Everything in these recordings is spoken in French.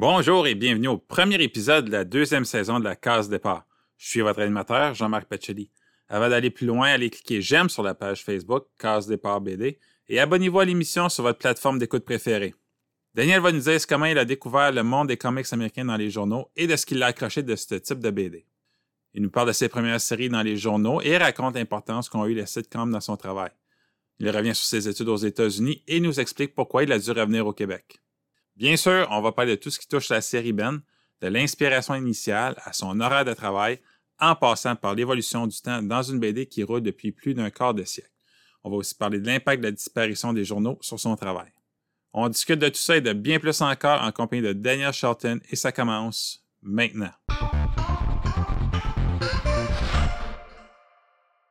Bonjour et bienvenue au premier épisode de la deuxième saison de la Case Départ. Je suis votre animateur, Jean-Marc Pacelli. Avant d'aller plus loin, allez cliquer j'aime sur la page Facebook Case Départ BD et abonnez-vous à l'émission sur votre plateforme d'écoute préférée. Daniel va nous dire comment il a découvert le monde des comics américains dans les journaux et de ce qui l'a accroché de ce type de BD. Il nous parle de ses premières séries dans les journaux et raconte l'importance qu'ont eu les sitcoms dans son travail. Il revient sur ses études aux États-Unis et nous explique pourquoi il a dû revenir au Québec. Bien sûr, on va parler de tout ce qui touche la série Ben, de l'inspiration initiale à son horaire de travail, en passant par l'évolution du temps dans une BD qui roule depuis plus d'un quart de siècle. On va aussi parler de l'impact de la disparition des journaux sur son travail. On discute de tout ça et de bien plus encore en compagnie de Daniel Shelton et ça commence maintenant.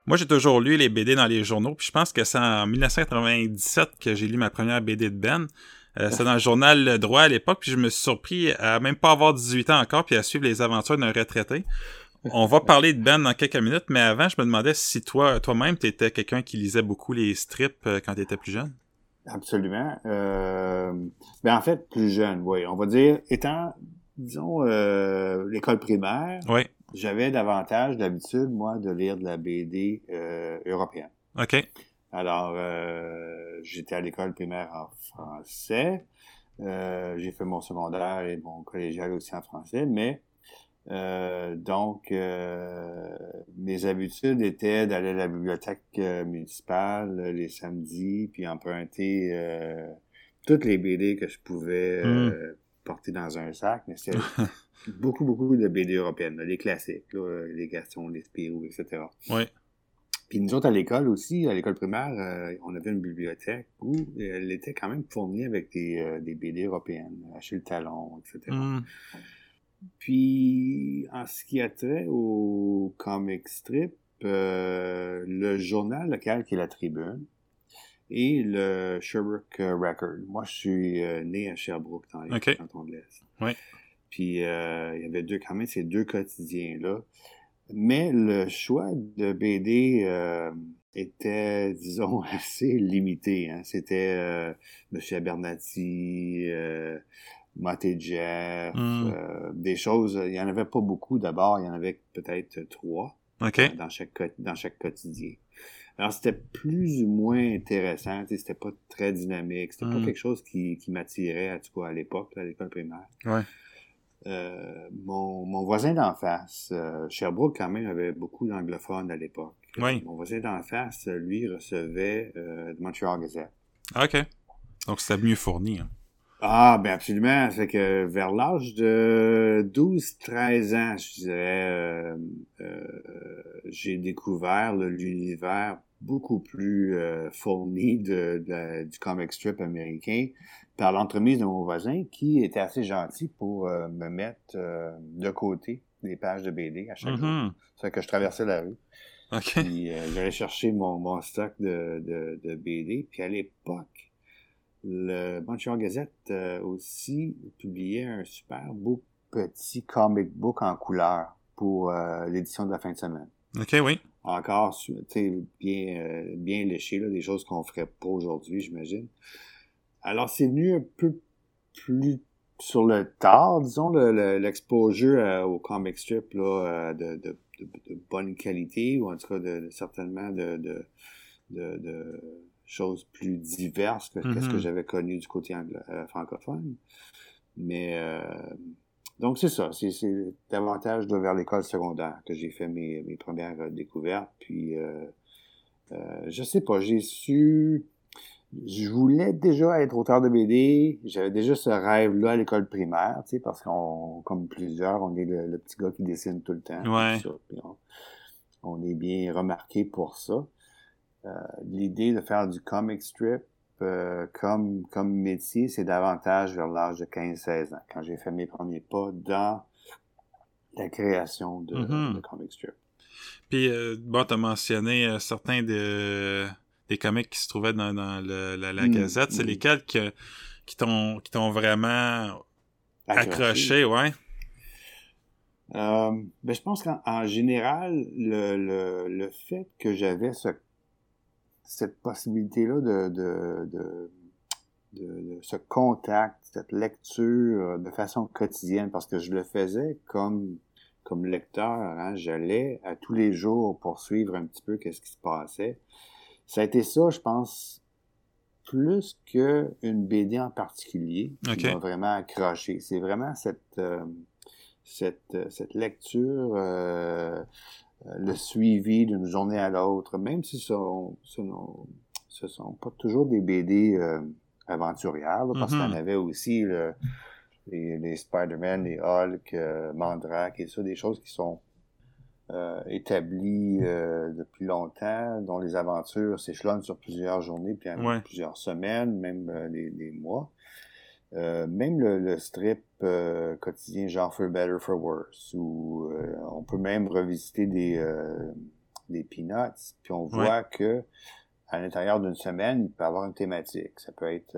Moi, j'ai toujours lu les BD dans les journaux, puis je pense que c'est en 1997 que j'ai lu ma première BD de Ben. Euh, c'est dans le journal Le Droit à l'époque, puis je me suis surpris à même pas avoir 18 ans encore, puis à suivre les aventures d'un retraité. On va parler de Ben dans quelques minutes, mais avant, je me demandais si toi, toi-même, tu étais quelqu'un qui lisait beaucoup les strips euh, quand tu étais plus jeune? Absolument. Euh, ben en fait, plus jeune, oui. On va dire, étant, disons, euh, l'école primaire, Oui. j'avais davantage d'habitude, moi, de lire de la BD euh, européenne. OK. Alors, euh, j'étais à l'école primaire en français. Euh, j'ai fait mon secondaire et mon collégial aussi en français, mais euh, donc euh, mes habitudes étaient d'aller à la bibliothèque municipale les samedis, puis emprunter euh, toutes les BD que je pouvais euh, porter dans un sac, mais c'était beaucoup, beaucoup de BD européennes, là, les classiques, là, les Gaston, les Spirou, etc. Oui. Puis nous autres, à l'école aussi, à l'école primaire, euh, on avait une bibliothèque où elle était quand même fournie avec des, euh, des BD européennes, Achille Talon, etc. Hmm. Puis, en ce qui a trait au comic strip, euh, le journal local qui est la Tribune et le Sherbrooke Record. Moi, je suis euh, né à Sherbrooke, dans les Ok. cantons de l'Est. Oui. Puis, euh, il y avait deux, quand même ces deux quotidiens-là. Mais le choix de BD euh, était, disons, assez limité. Hein. C'était euh, Monsieur Abernathy, euh, Moté Jeff, Mm. euh, des choses. Il y en avait pas beaucoup d'abord. Il y en avait peut-être trois dans chaque dans chaque quotidien. Alors c'était plus ou moins intéressant. C'était pas très dynamique. C'était pas Mm. quelque chose qui, qui m'attirait à l'époque, à l'école primaire. Ouais. Euh, mon, mon voisin d'en face, euh, Sherbrooke quand même avait beaucoup d'anglophones à l'époque. Oui. Mon voisin d'en face, lui, recevait euh, de Montreal Gazette. OK. Donc, c'était mieux fourni. hein. Ah, ben absolument. C'est que vers l'âge de 12-13 ans, je dirais, euh, j'ai découvert l'univers beaucoup plus euh, fourni de, de- du comic strip américain par l'entremise de mon voisin qui était assez gentil pour euh, me mettre euh, de côté des pages de BD à chaque jour. Mhm. C'est que je traversais la rue. OK. Puis euh, j'allais chercher mon, mon stock de, de, de BD. Puis à l'époque, le Montreal Gazette euh, aussi publiait un super beau petit comic book en couleur pour euh, l'édition de la fin de semaine. OK, oui. Encore, bien, euh, bien léché, là, des choses qu'on ferait pas aujourd'hui, j'imagine. Alors, c'est venu un peu plus sur le tard, disons, le- le- l'exposure euh, au comic strip là, euh, de, de, de, de bonne qualité, ou en tout cas de, certainement de, de, de, de choses plus diverses que, ce que Mhm. j'avais connu du côté anglo- francophone. Mais euh, donc c'est ça, c'est davantage vers l'école secondaire que j'ai fait mes, mes premières euh, découvertes. Puis euh, euh, je sais pas, j'ai su je voulais déjà être auteur de BD. J'avais déjà ce rêve-là à l'école primaire, tu sais, parce qu'on, comme plusieurs, on est le, le petit gars qui dessine tout le temps. Ouais. ça, puis on, on est bien remarqué pour ça. Euh, L'idée de faire du comic strip euh, comme, comme métier, c'est davantage vers l'âge de 15-16 ans, quand j'ai fait mes premiers pas dans la création de, de comic strip. Puis, euh, bon, t'as mentionné euh, certains de, des comics qui se trouvaient dans, dans le- la, la Mm, Gazette. C'est mm. lesquels que- qui t'ont vraiment accroché, ouais? Euh, ben, je pense qu'en en général, le, le, le fait que j'avais ce, cette possibilité-là de, de, de, de, ce contact, cette lecture de façon quotidienne, parce que je le faisais comme comme lecteur, hein, j'allais à tous les jours pour suivre un petit peu qu'est-ce qui se passait. Ça a été ça, je pense, plus qu'une BD en particulier qui m'a vraiment accroché. C'est vraiment cette, euh, cette, cette lecture, euh, le suivi d'une journée à l'autre, même si ce sont, ce sont, pas toujours des BD euh, aventurières, parce qu'on mm-hmm. avait aussi le, les, Spider-Man, les Hulk, euh, Mandrake et ça, des choses qui sont euh, établies euh, depuis longtemps, dont les aventures s'échelonnent sur plusieurs journées, puis plusieurs semaines, même des, mois. Même le, strip quotidien genre For Better For Worse, où on peut même revisiter des, des Peanuts, puis on voit que à l'intérieur d'une semaine, il peut avoir une thématique. Ça peut être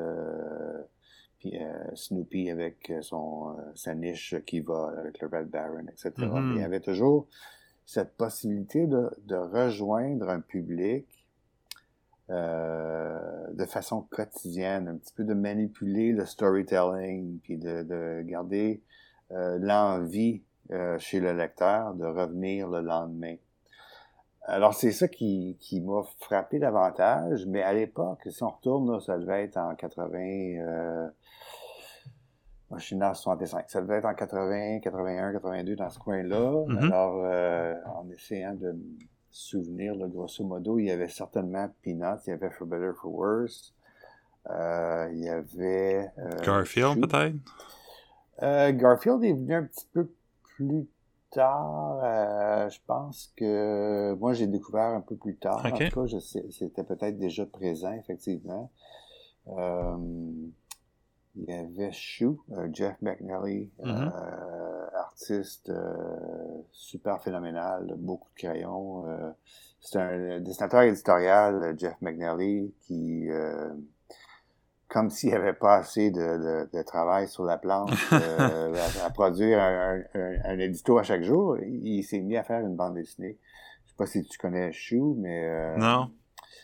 puis euh, Snoopy avec euh, son euh, sa niche qui va avec le Red Baron, etc. Mm-hmm. il y avait toujours cette possibilité de, de rejoindre un public de façon quotidienne, un petit peu de manipuler le storytelling, puis de, de garder l'envie chez le lecteur de revenir le lendemain. Alors, c'est ça qui, qui m'a frappé davantage, mais à l'époque, si on retourne, ça devait être en 80, moi, je suis né en 65. Ça devait être en 80, 81, 82, dans ce coin-là. Mm-hmm. Alors, euh, en essayant de souvenir, là, grosso modo, il y avait certainement Peanuts, il y avait For Better, For Worse. Euh, il y avait... Euh, Garfield, peut-être? Euh, Garfield est venu un petit peu plus tard. Je pense que moi, j'ai découvert un peu plus tard. En tout cas, c'était peut-être déjà présent, effectivement. Il y avait Chou, Jeff McNally, euh, mm-hmm. Artiste euh, super phénoménal, beaucoup de crayons. c'est un dessinateur éditorial, Jeff McNally, qui, comme s'il n'y avait pas assez de, de, travail sur la planche à, produire un, un, édito à chaque jour, il, s'est mis à faire une bande dessinée. Je sais pas si tu connais Chou, mais... non.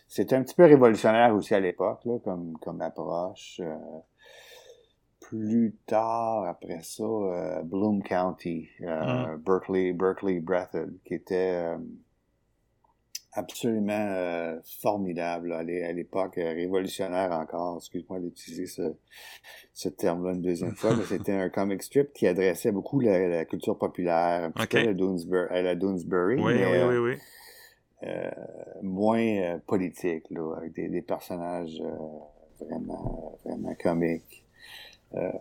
C'était un petit peu révolutionnaire aussi à l'époque, comme, comme approche plus tard, après ça, euh, Bloom County, euh, mm. Berkeley, Berkeley Breathed, qui était euh, absolument formidable à l'époque, révolutionnaire encore. Excuse-moi d'utiliser ce, ce terme-là une deuxième fois, mais c'était un comic strip qui adressait beaucoup la, culture populaire, un petit peu à la Doonesbury, à la Doonesbury oui, mais, oui, oui, oui. moins politique, là, avec des, des personnages vraiment, vraiment comiques. Euh,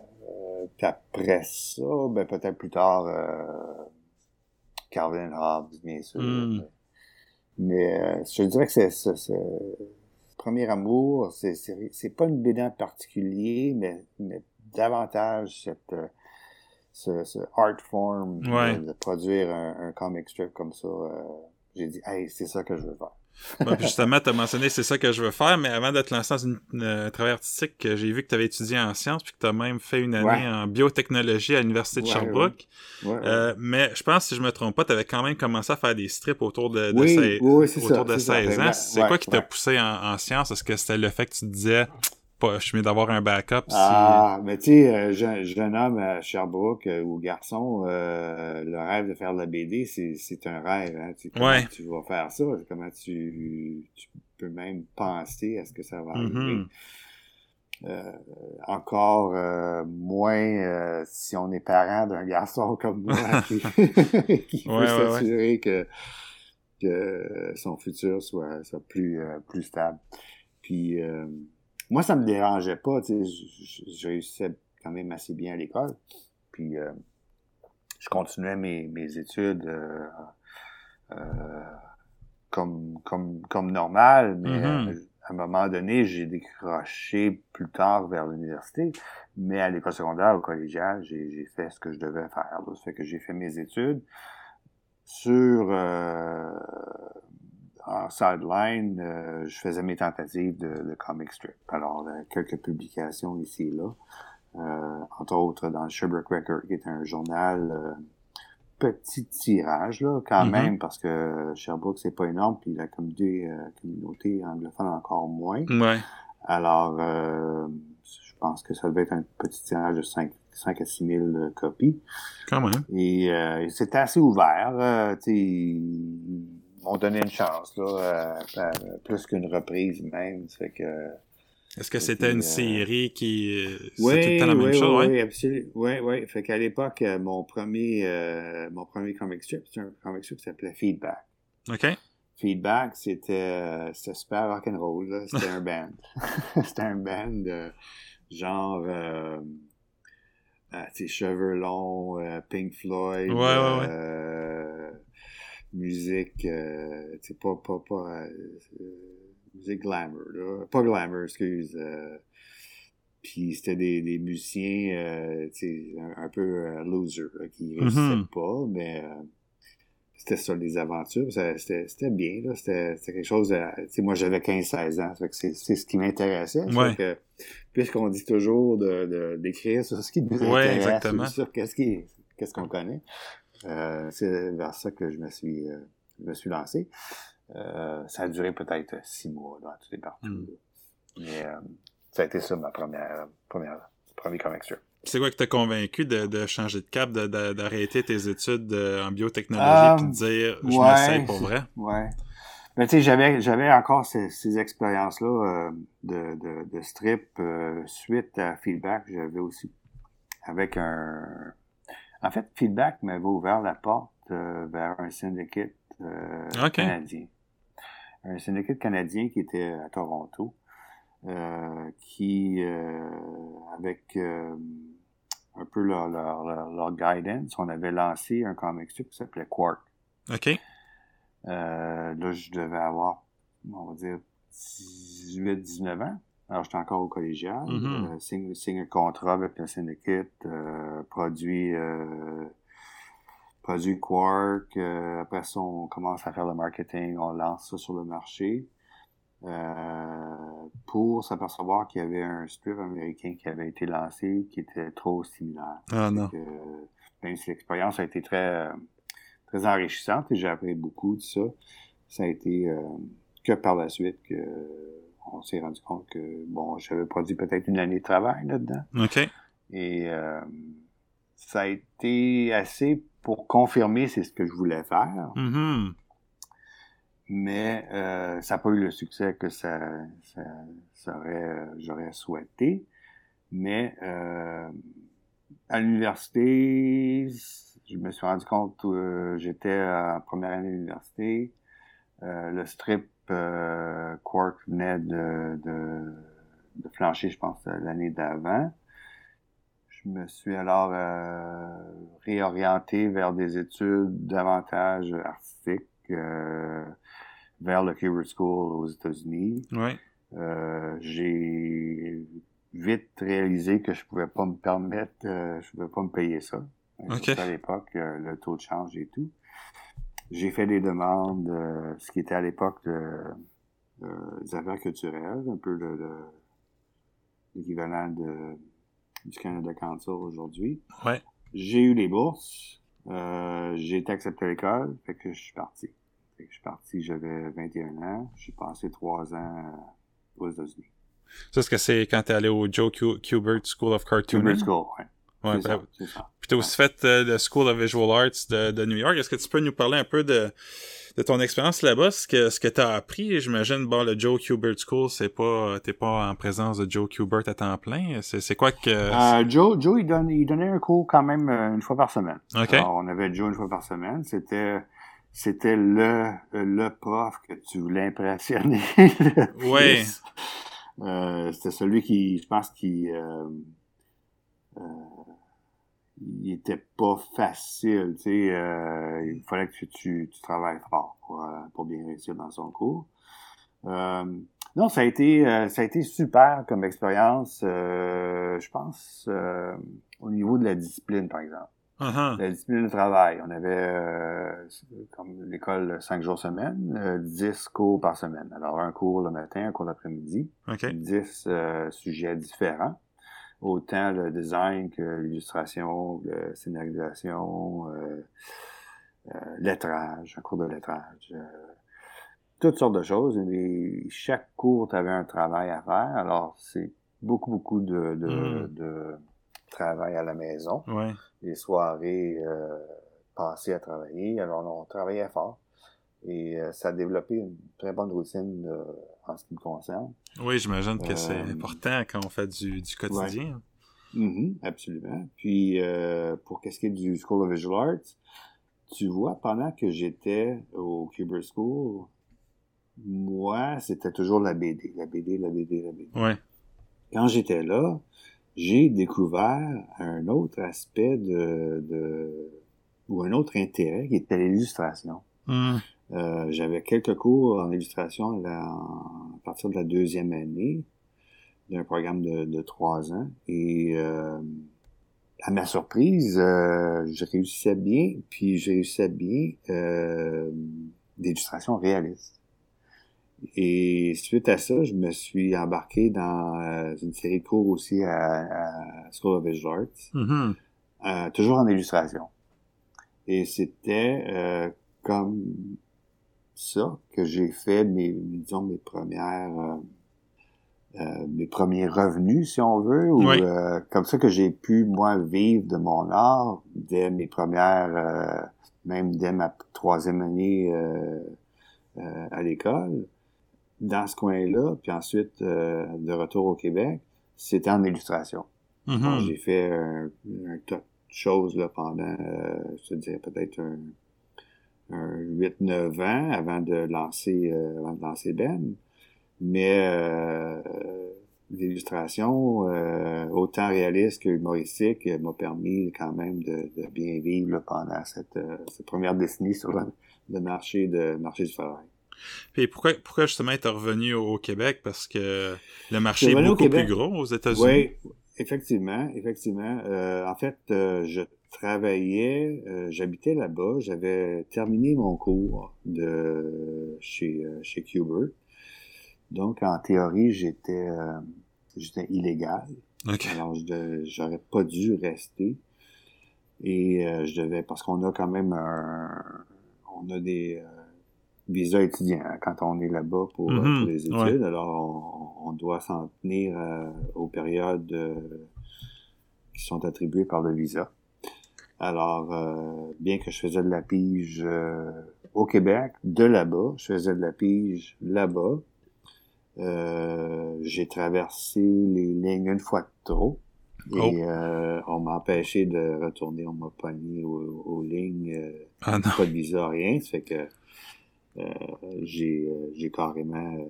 puis après ça, ben peut-être plus tard, euh, Calvin Hobbes, bien sûr. Hmm. Mais euh, je dirais que c'est ce premier amour, c'est c'est pas une BD en particulier, mais, mais davantage cette euh, ce, ce art form de, produire un, un, comic strip comme ça. Euh, j'ai dit, hey, c'est ça que je veux faire justement, tu as mentionné c'est ça que je veux faire, mais avant de te lancer dans un travail artistique, j'ai vu que tu avais étudié en sciences puis que tu as même fait une année en biotechnologie à l'Université de Sherbrooke. Euh, mais je pense, si je me trompe pas, tu avais quand même commencé à faire des strips autour de, de, autour de 16 ans. C'est quoi qui t'a poussé en, en sciences? Est-ce que c'était le fait que tu te disais pas, je suis mieux d'avoir un backup. Ah, mais tu sais, euh, jeune, jeune, homme à Sherbrooke euh, ou garçon, euh, le rêve de faire de la BD, c'est un rêve. Hein, comment tu vas faire ça? Comment tu, tu peux même penser à ce que ça va arriver? Mm-hmm. Euh, encore moins si on est parent d'un garçon comme moi qui, qui veut s'assurer que, que son futur soit, soit plus, plus stable. Puis moi, ça me dérangeait pas. Tu sais, je, réussissais quand même assez bien à l'école. Puis, euh, je continuais mes, mes études euh, euh, comme, comme, comme normal, mais mm-hmm. à un moment donné, j'ai décroché plus tard vers l'université. Mais à l'école secondaire, au collégial, j'ai fait ce que je devais faire. Ça fait que j'ai fait mes études sur en sideline, euh, je faisais mes tentatives de, de comic strip. Alors, euh, quelques publications ici et là. Euh, entre autres dans le Sherbrooke Record, qui est un journal petit tirage, là, quand mm-hmm. même, parce que Sherbrooke, c'est pas énorme, puis la communauté, communauté anglophone encore moins. Ouais. Alors, pense que ça devait être un petit tirage de 5, 5 à 6 000 copies. Quand même. Et c'était assez ouvert. M'ont donné une chance, là, plus qu'une reprise même. Ça fait que est-ce que c'était une euh, série qui. Oui, tout le temps la même chose, oui, absolument. Oui, oui. Fait qu'à l'époque, euh, mon premier, euh, mon premier comic strip, c'était un comic strip qui s'appelait Feedback. OK. Feedback, c'était super rock'n'roll. C'était un band. c'était un band genre. Euh, cheveux longs, Pink Floyd. Ouais, ouais, ouais. Musique, tu pas, pas, pas musique glamour, là. Pas glamour, excuse. Euh, puis c'était des, des musiciens euh, un, un peu euh, loser, qui ne réussissaient mm-hmm. pas, mais c'était ça, les aventures. C'était bien, là. C'était quelque chose. sais moi, j'avais 15-16 ans. C'est ce qui m'intéressait. Ouais. Puisqu'on dit toujours d'écrire de, sur ce qui nous intéresse, exactement. sur qu'est-ce qu'on connaît. C'est vers ça que je me suis, je me suis lancé. Euh, ça a duré peut-être six mois dans tous les parties. Hmm. Mais euh, ça a été ça ma première, première strip. C'est quoi qui t'a convaincu de, de, changer de cap, d'arrêter tes études en biotechnologie et de dire je ouais, m'essaye pour vrai? Ouais. Ben, tu sais, j'avais, j'avais encore ces, ces expériences-là euh, de, de, de, strip suite à Feedback. J'avais aussi avec un. En fait, Feedback m'avait ouvert la porte vers un syndicate canadien un syndicate canadien qui était à Toronto, euh, qui, euh, avec euh, un peu leur, leur, leur, guidance, on avait lancé un comic strip qui s'appelait Quark. OK. là, je devais avoir, on va dire, 18-19 ans. Alors, j'étais encore au collégial. Mm signe, un contrat avec le syndicate, produit produit Quark. Euh, après ça, on commence à faire le marketing, on lance ça sur le marché. Euh, pour s'apercevoir qu'il y avait un strip américain qui avait été lancé qui était trop similaire. Ah non. même si l'expérience a été très, très enrichissante et j'ai appris beaucoup de ça, ça a été euh, que par la suite que on s'est rendu compte que, bon, j'avais produit peut-être une année de travail là-dedans. OK. Et ça a été assez pour confirmer c'est ce que je voulais faire. Mm-hmm. Mais euh, ça n'a pas eu le succès que ça, j'aurais souhaité. Mais euh, à l'université, je me suis rendu compte euh, j'étais en première année d'université. le strip Quark venait de, de, de flancher, je pense, l'année d'avant. Je me suis alors euh, réorienté vers des études davantage artistiques, euh, vers le Kubert School aux États-Unis. Ouais. Euh, j'ai vite réalisé que je pouvais pas me permettre, je pouvais pas me payer ça. À l'époque, le taux de change et tout. J'ai fait des demandes, ce qui était à l'époque des affaires culturelles, un peu l'équivalent de du Canada Council aujourd'hui. Ouais. J'ai eu les bourses. Euh, j'ai été accepté à l'école, fait que je suis parti. Fait que je suis parti, j'avais 21 ans. J'ai passé trois ans euh, aux États-Unis. Ça, est-ce que c'est quand t'es allé au Joe Kubert School of Cartooning? Kubert School, ouais. Ouais, c'est ben, ça, Puis t'as aussi fait euh, le School of Visual Arts de, de New York. Est-ce que tu peux nous parler un peu de, de ton expérience là-bas, ce que ce que t'as appris, j'imagine, bon, le Joe Kubert School, c'est pas, t'es pas en présence de Joe Kubert à temps plein. C'est quoi que euh, Joe, Joe, il, donne, il donnait un cours quand même euh, une fois par semaine. Ok. Alors, on avait Joe une fois par semaine. C'était c'était le le prof que tu voulais impressionner. oui. Euh, c'était celui qui, je pense, qui euh, euh, il était pas facile, tu sais, euh, il fallait que tu, tu, travailles fort pour, euh, pour, bien réussir dans son cours. Euh, non, ça a été euh, ça a été super comme expérience, je pense, au niveau de la discipline, par exemple. Uh-huh. La discipline de travail. On avait comme l'école cinq jours semaine, dix cours par semaine. Alors un cours le matin, un cours l'après-midi, dix sujets différents autant le design que l'illustration, la scénarisation, euh, euh, lettrage, un cours de lettrage, euh, toutes sortes de choses. Et chaque cours, tu avais un travail à faire. Alors, c'est beaucoup, beaucoup de, de, Mm. de travail à la maison. Ouais. Les soirées euh, passées à travailler. Alors, on travaillait fort. Et euh, ça a développé une très bonne routine euh, en ce qui me concerne. Oui, j'imagine que c'est Euh, important quand on fait du, du quotidien. Mhm, absolument. Puis, euh, pour qu'est-ce qui est du School of Visual Arts, tu vois, pendant que j'étais au Cuber School, moi, c'était toujours la BD, la BD, la BD, la BD. Ouais. Quand j'étais là, j'ai découvert un autre aspect de, de ou un autre intérêt qui était l'illustration. Hmm. Euh, J'avais quelques cours en illustration à, la- à partir de la deuxième année d'un programme de, de trois ans. Et euh, à ma surprise, euh, je réussissais bien, puis je réussissais bien euh, d'illustration réaliste. Et suite à ça, je me suis embarqué dans euh, une série de cours aussi à, à School of Visual Arts Mhm. euh, toujours en illustration. Et c'était euh, comme ça que j'ai fait mes, disons, mes premières, euh, euh, mes premiers revenus, si on veut, ou Oui. euh, comme ça que j'ai pu, moi, vivre de mon art dès mes premières, euh, même dès ma troisième année euh, euh, à l'école, dans ce coin-là, puis ensuite, euh, de retour au Québec, c'était en illustration. Mhm. Bon, j'ai fait un, un tas de choses là, pendant, euh, je te dirais peut-être un 8-9 ans avant de lancer euh, avant de lancer Ben. Mais euh, l'illustration, euh, autant réaliste que humoristique, euh, m'a permis quand même de, de bien vivre là, pendant cette, euh, cette première décennie sur le, le marché de marché du travail. Puis pourquoi, pourquoi justement être revenu au, Québec? Parce que le marché est beaucoup plus gros aux États-Unis. Oui, effectivement, effectivement. Euh, en fait, euh, je travaillais, euh, j'habitais là-bas, j'avais terminé mon cours de chez euh, chez Cuber. Donc, en théorie, j'étais euh, j'étais illégal. OK. Alors, j'aurais pas dû rester. Et euh, je devais, parce qu'on a quand même un, on a des euh, visas étudiants hein, quand on est là-bas pour, euh, Mhm, pour les études. ouais. Alors, on, on doit s'en tenir aux périodes qui sont attribuées par le visa. Alors, euh, bien que je faisais de la pige euh, au Québec, de là-bas, je faisais de la pige là-bas. Euh, j'ai traversé les lignes une fois de trop. Et Oh. euh, on m'a empêché de retourner, on m'a pogné aux, aux lignes, euh, Ah non. pas de visa, rien. Ça fait que euh, j'ai j'ai carrément euh,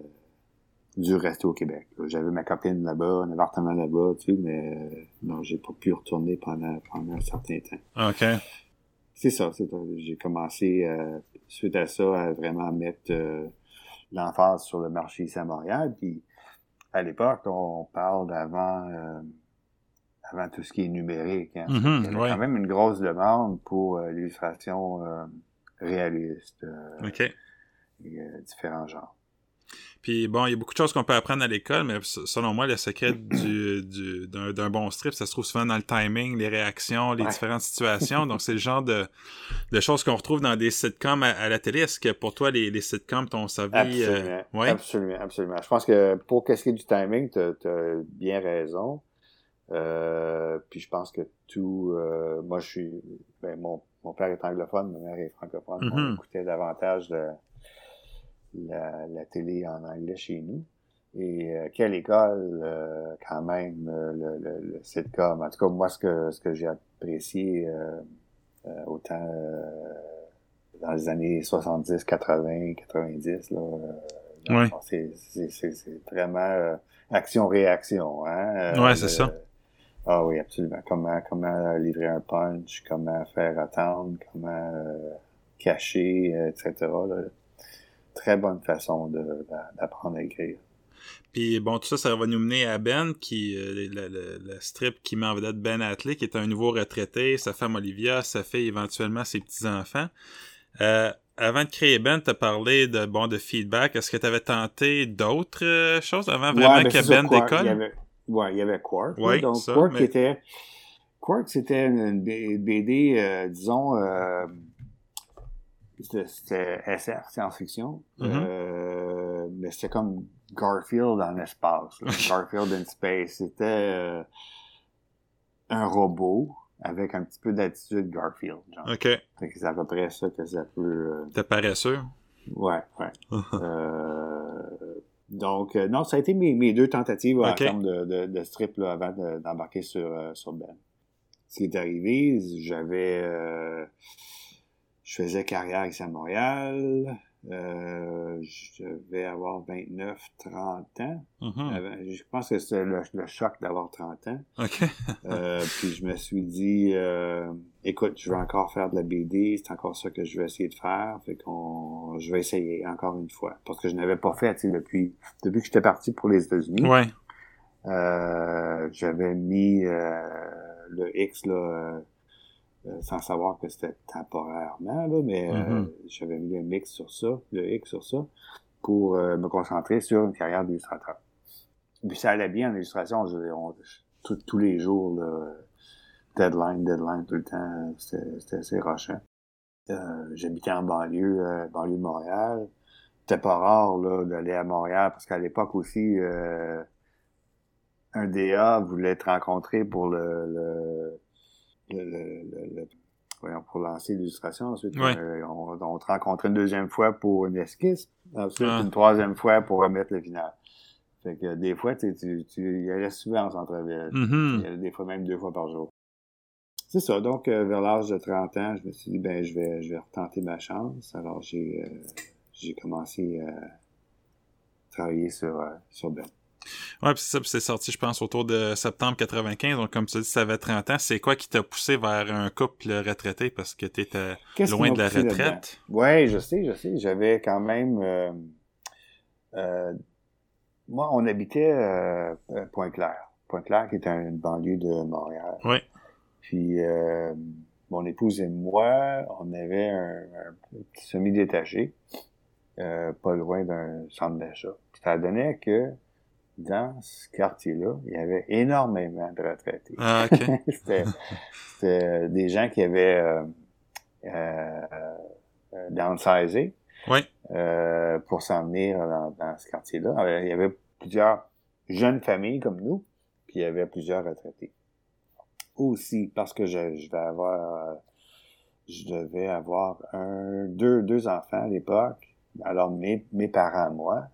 dû rester au Québec. J'avais ma copine là-bas, un appartement là-bas, tu sais, mais euh, non, j'ai pas pu retourner pendant, pendant un certain temps. OK. C'est ça, c'est ça. J'ai commencé, euh, suite à ça, à vraiment mettre euh, l'emphase sur le marché ici à Montréal. Puis, à l'époque, on parle d'avant euh, avant tout ce qui est numérique. Hein. Mhm, Il y avait ouais. quand même une grosse demande pour euh, l'illustration euh, réaliste euh, OK. et différents genres. Puis bon, il y a beaucoup de choses qu'on peut apprendre à l'école, mais selon moi, le secret du, du- d'un, d'un bon strip, ça se trouve souvent dans le timing, les réactions, les Ouais. différentes situations. Donc, c'est le genre de, de choses qu'on retrouve dans des sitcoms à, à la télé. Est-ce que pour toi, les, les sitcoms t'ont servi? Absolument. euh, ouais? Absolument, absolument. Je pense que pour qu'est-ce qui est du timing, tu as bien raison. Euh, puis je pense que tout... euh, moi, je suis... Ben, mon, mon père est anglophone, ma mère est francophone. On Mhm. écoutait davantage de, la, la télé en anglais chez nous. Et euh, quelle école, euh, quand même, euh, le, le, le sitcom. En tout cas, moi, ce que, ce que j'ai apprécié euh, euh, autant euh, dans les années 70, 80, 90, là, Ouais. c'est, c'est, c'est, c'est vraiment euh, action-réaction. Hein? Ouais, c'est ça. Ah oui, absolument. Comment, comment livrer un punch, comment faire attendre, comment euh, cacher, etc. là. Très bonne façon d'apprendre à écrire. Puis bon, tout ça, ça va nous mener à Ben, qui euh, le, le- le strip qui met en vedette Ben Atlee, qui est un nouveau retraité, sa femme Olivia, sa fille éventuellement ses petits-enfants. Euh, avant de créer Ben, tu as parlé de bon de feedback. Est-ce que tu avais tenté d'autres euh, choses avant vraiment Ouais, ben, que Ben Quark, il y décolle? Ouais, il y avait Quark. Ouais, donc, ça, Quark mais- était... Quark, c'était une, BD, euh, disons... c'était SF, science-fiction. Mhm. Euh, mais c'était comme Garfield en espace. Garfield in space. C'était euh, un robot avec un petit peu d'attitude Garfield. Genre. OK. C'est à peu près ça que ça peut... Euh... T'es paresseux? Ouais, ouais. euh, donc, euh, non, ça a été mes, mes deux tentatives okay. en termes de, de, de strip là, avant d'embarquer sur, euh, sur Ben. Ce qui est arrivé, j'avais... Je faisais carrière ici à Montréal. Euh, je devais avoir 29, 30 ans. Mm -hmm. Je pense que c'était le, le, choc d'avoir 30 ans. Okay. euh, puis je me suis dit, euh, écoute, je veux encore faire de la BD, c'est encore ça que je vais essayer de faire. Fait qu'on, je vais essayer encore une fois. Parce que je n'avais pas fait, depuis, depuis que j'étais parti pour les États-Unis. Ouais. Euh, j'avais mis euh, le X, là, euh, sans savoir que c'était temporairement, là, mais mm -hmm. j'avais mis un mix sur ça, le X sur ça, pour euh, me concentrer sur une carrière d'illustrateur. Puis ça allait bien en illustration, je, on, tout, tous les jours, là, deadline, deadline, tout le temps, c'était assez rochant. Euh, J'habitais en banlieue, euh, banlieue de Montréal. C'était pas rare d'aller à Montréal, parce qu'à l'époque aussi, un DA voulait te rencontrer pour le, le le, le, le, voyons, pour lancer l'illustration. Ensuite, ouais. euh, on, on, te rencontrait une deuxième fois pour une esquisse. Ensuite, ah. une troisième fois pour remettre le final. Fait que des fois, tu, tu, tu y allais souvent en centre-ville. Mm -hmm. Y allait des fois même deux fois par jour. C'est ça. Donc, euh, vers l'âge de 30 ans, je me suis dit, ben, je vais, je vais retenter ma chance. Alors, j'ai, euh, j'ai commencé à travailler sur, sur Ben. Ouais, puis c'est ça, c'est sorti, je pense, autour de septembre 95. Donc, comme tu dis, ça avait 30 ans. C'est quoi qui t'a poussé vers un couple retraité? Parce que t'étais loin de la retraite? Oui, je sais, je sais. J'avais quand même. Euh, euh, moi, on habitait euh, Pointe-Claire. Pointe-Claire, qui était une banlieue de Montréal. Oui. Puis, mon épouse et moi, on avait un, un petit semi-détaché, pas loin d'un centre d'achat. Ça donnait que dans ce quartier-là, il y avait énormément de retraités. Ah, c'était des gens qui avaient euh, euh, downsizé oui. euh, pour s'en venir dans, dans ce quartier-là. Il y avait plusieurs jeunes familles comme nous, puis il y avait plusieurs retraités. Aussi, parce que je, je vais avoir je devais avoir un, deux, deux enfants à l'époque. Alors, mes, mes parents, moi,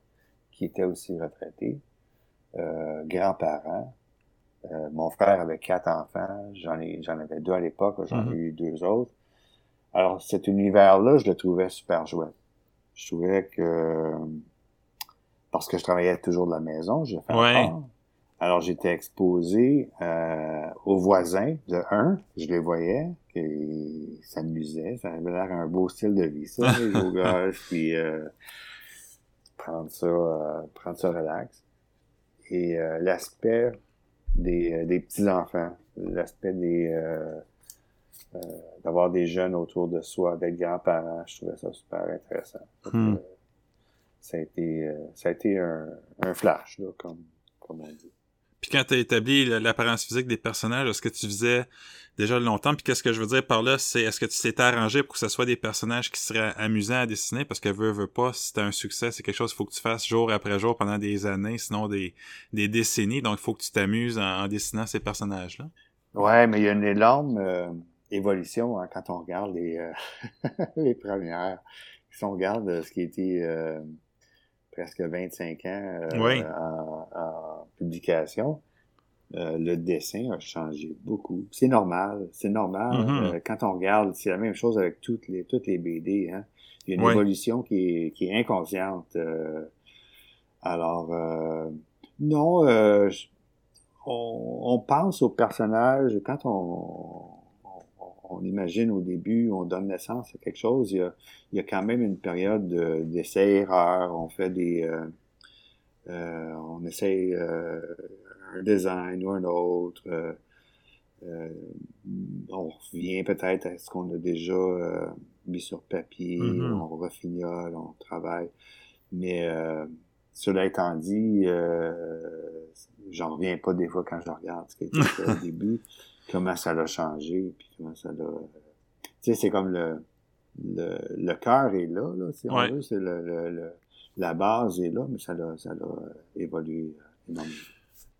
qui étaient aussi retraités, euh, grands-parents. Euh, mon frère avait quatre enfants, j'en ai j'en avais deux à l'époque, j'en ai eu deux autres. Alors cet univers-là, je le trouvais super chouette. Je trouvais que parce que je travaillais toujours de la maison, je fais ouais. Alors j'étais exposé euh, aux voisins de un, je les voyais, qui s'amusaient, ça avait l'air un beau style de vie, ça, jouer au golf, puis euh, prendre ça, euh, prendre ça relax et euh, l'aspect des, euh, des petits-enfants, l'aspect des euh, euh, d'avoir des jeunes autour de soi, d'être grands-parents, je trouvais ça super intéressant. Hmm. ça a été, ça a été un, un flash, là, comme, comme on dit. Puis quand tu as établi l'apparence physique des personnages, est-ce que tu faisais déjà longtemps? Puis qu'est-ce que je veux dire par là, c'est est-ce que tu t'étais arrangé pour que ce soit des personnages qui seraient amusants à dessiner? Parce que veux, veux pas, si c'est un succès, c'est quelque chose qu'il faut que tu fasses jour après jour pendant des années, sinon des, des décennies. Donc il faut que tu t'amuses en, en, dessinant ces personnages-là. Ouais, mais il y a une énorme euh, évolution hein, quand on regarde les, euh, les premières. Si on regarde ce qui a été... Euh presque 25 ans euh, oui. en, en, publication, euh, le dessin a changé beaucoup. C'est normal, c'est normal. Mm -hmm. euh, quand on regarde, c'est la même chose avec toutes les toutes les BD. Hein. Il y a une oui. évolution qui est, qui est inconsciente. Euh. alors, non, on, on pense aux personnages quand on on imagine au début, on donne naissance à quelque chose, il y a, il y a quand même une période d'essai-erreur, on fait des... Euh, on essaye euh, un design ou un autre, euh, euh, on revient peut-être à ce qu'on a déjà mis sur papier, mm -hmm. on refignole, on travaille, mais cela étant dit, j'en reviens pas des fois quand je regarde ce qui a été fait au début comment ça l'a changé, puis comment ça l'a... Tu sais, c'est comme le, le, le cœur est là, là, si ouais. on veut, c'est le, le, le, la base est là, mais ça a, ça a évolué énormément.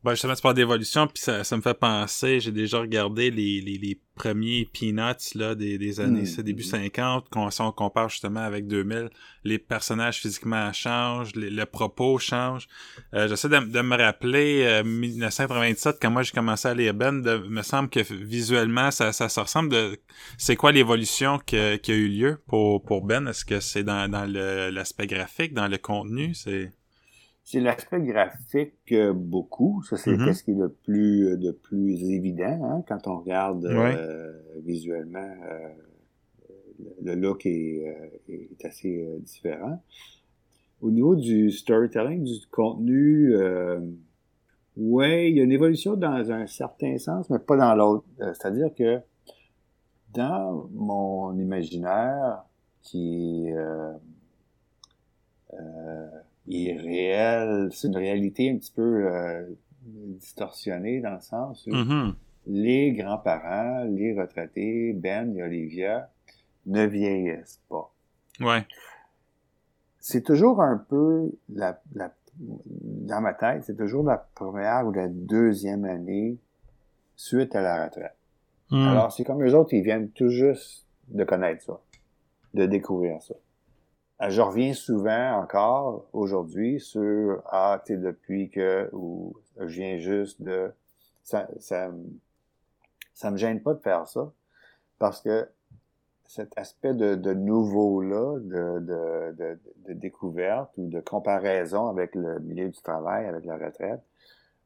Ben, justement, tu parles d'évolution, puis ça, ça me fait penser, j'ai déjà regardé les, les, les premiers Peanuts là, des, des années mm. début 50, quand si on compare justement avec 2000, les personnages physiquement changent, le propos change. Euh, J'essaie de, de, me rappeler, euh, 1997, quand moi j'ai commencé à lire Ben, de, me semble que visuellement, ça, ça, ça ressemble de... C'est quoi l'évolution qui a eu lieu pour, pour Ben? Est-ce que c'est dans, dans l'aspect graphique, dans le contenu? C'est... C'est l'aspect graphique euh, beaucoup. Ça, c'est mm-hmm. ce qui est le plus, de plus évident hein, quand on regarde euh, visuellement. Euh, le look est, est assez différent. Au niveau du storytelling, du contenu, oui, il y a une évolution dans un certain sens, mais pas dans l'autre. C'est-à-dire que dans mon imaginaire, qui est est réel, c'est une réalité un petit peu euh, distorsionnée dans le sens où mm-hmm. les grands-parents, les retraités, Ben et Olivia, ne vieillissent pas. Ouais. C'est toujours un peu la, la dans ma tête, c'est toujours la première ou la deuxième année suite à la retraite. Mm. Alors, c'est comme eux autres, ils viennent tout juste de connaître ça, de découvrir ça. Euh, je reviens souvent encore aujourd'hui sur ah tu depuis que ou je viens juste de ça ça ça me gêne pas de faire ça parce que cet aspect de, de nouveau là de, de, de, de, découverte ou de comparaison avec le milieu du travail avec la retraite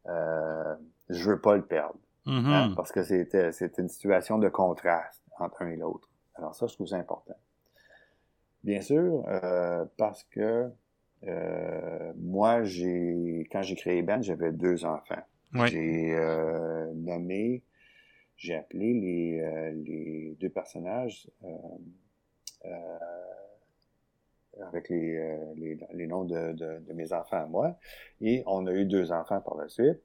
euh, je veux pas le perdre mm-hmm. hein, parce que c'était une situation de contraste entre un et l'autre alors ça je trouve ça important Bien sûr, euh, parce que euh, moi, j'ai quand j'ai créé Ben, j'avais deux enfants. J'ai euh, nommé, j'ai appelé les, les deux personnages avec les, les, les, noms de, de, de, mes enfants à moi, et on a eu deux enfants par la suite.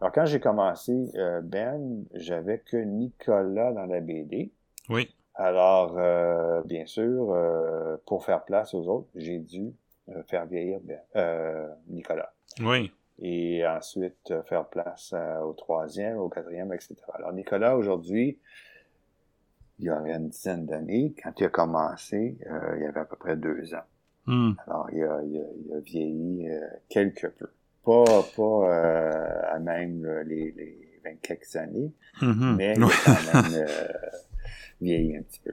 Alors quand j'ai commencé Ben, j'avais que Nicolas dans la BD. Oui. Alors, euh, bien sûr, euh, pour faire place aux autres, j'ai dû euh, faire vieillir ben, Nicolas. Oui. Et ensuite faire place au troisième, au quatrième, etc. Alors, Nicolas, aujourd'hui, il y a une dizaine d'années, quand il a commencé, il y avait à peu près deux ans. Hmm. Alors, il a, il a, il a vieilli quelque peu. Pas, pas à même les, les 20 quelques années, mais a quand même vieilli un petit peu.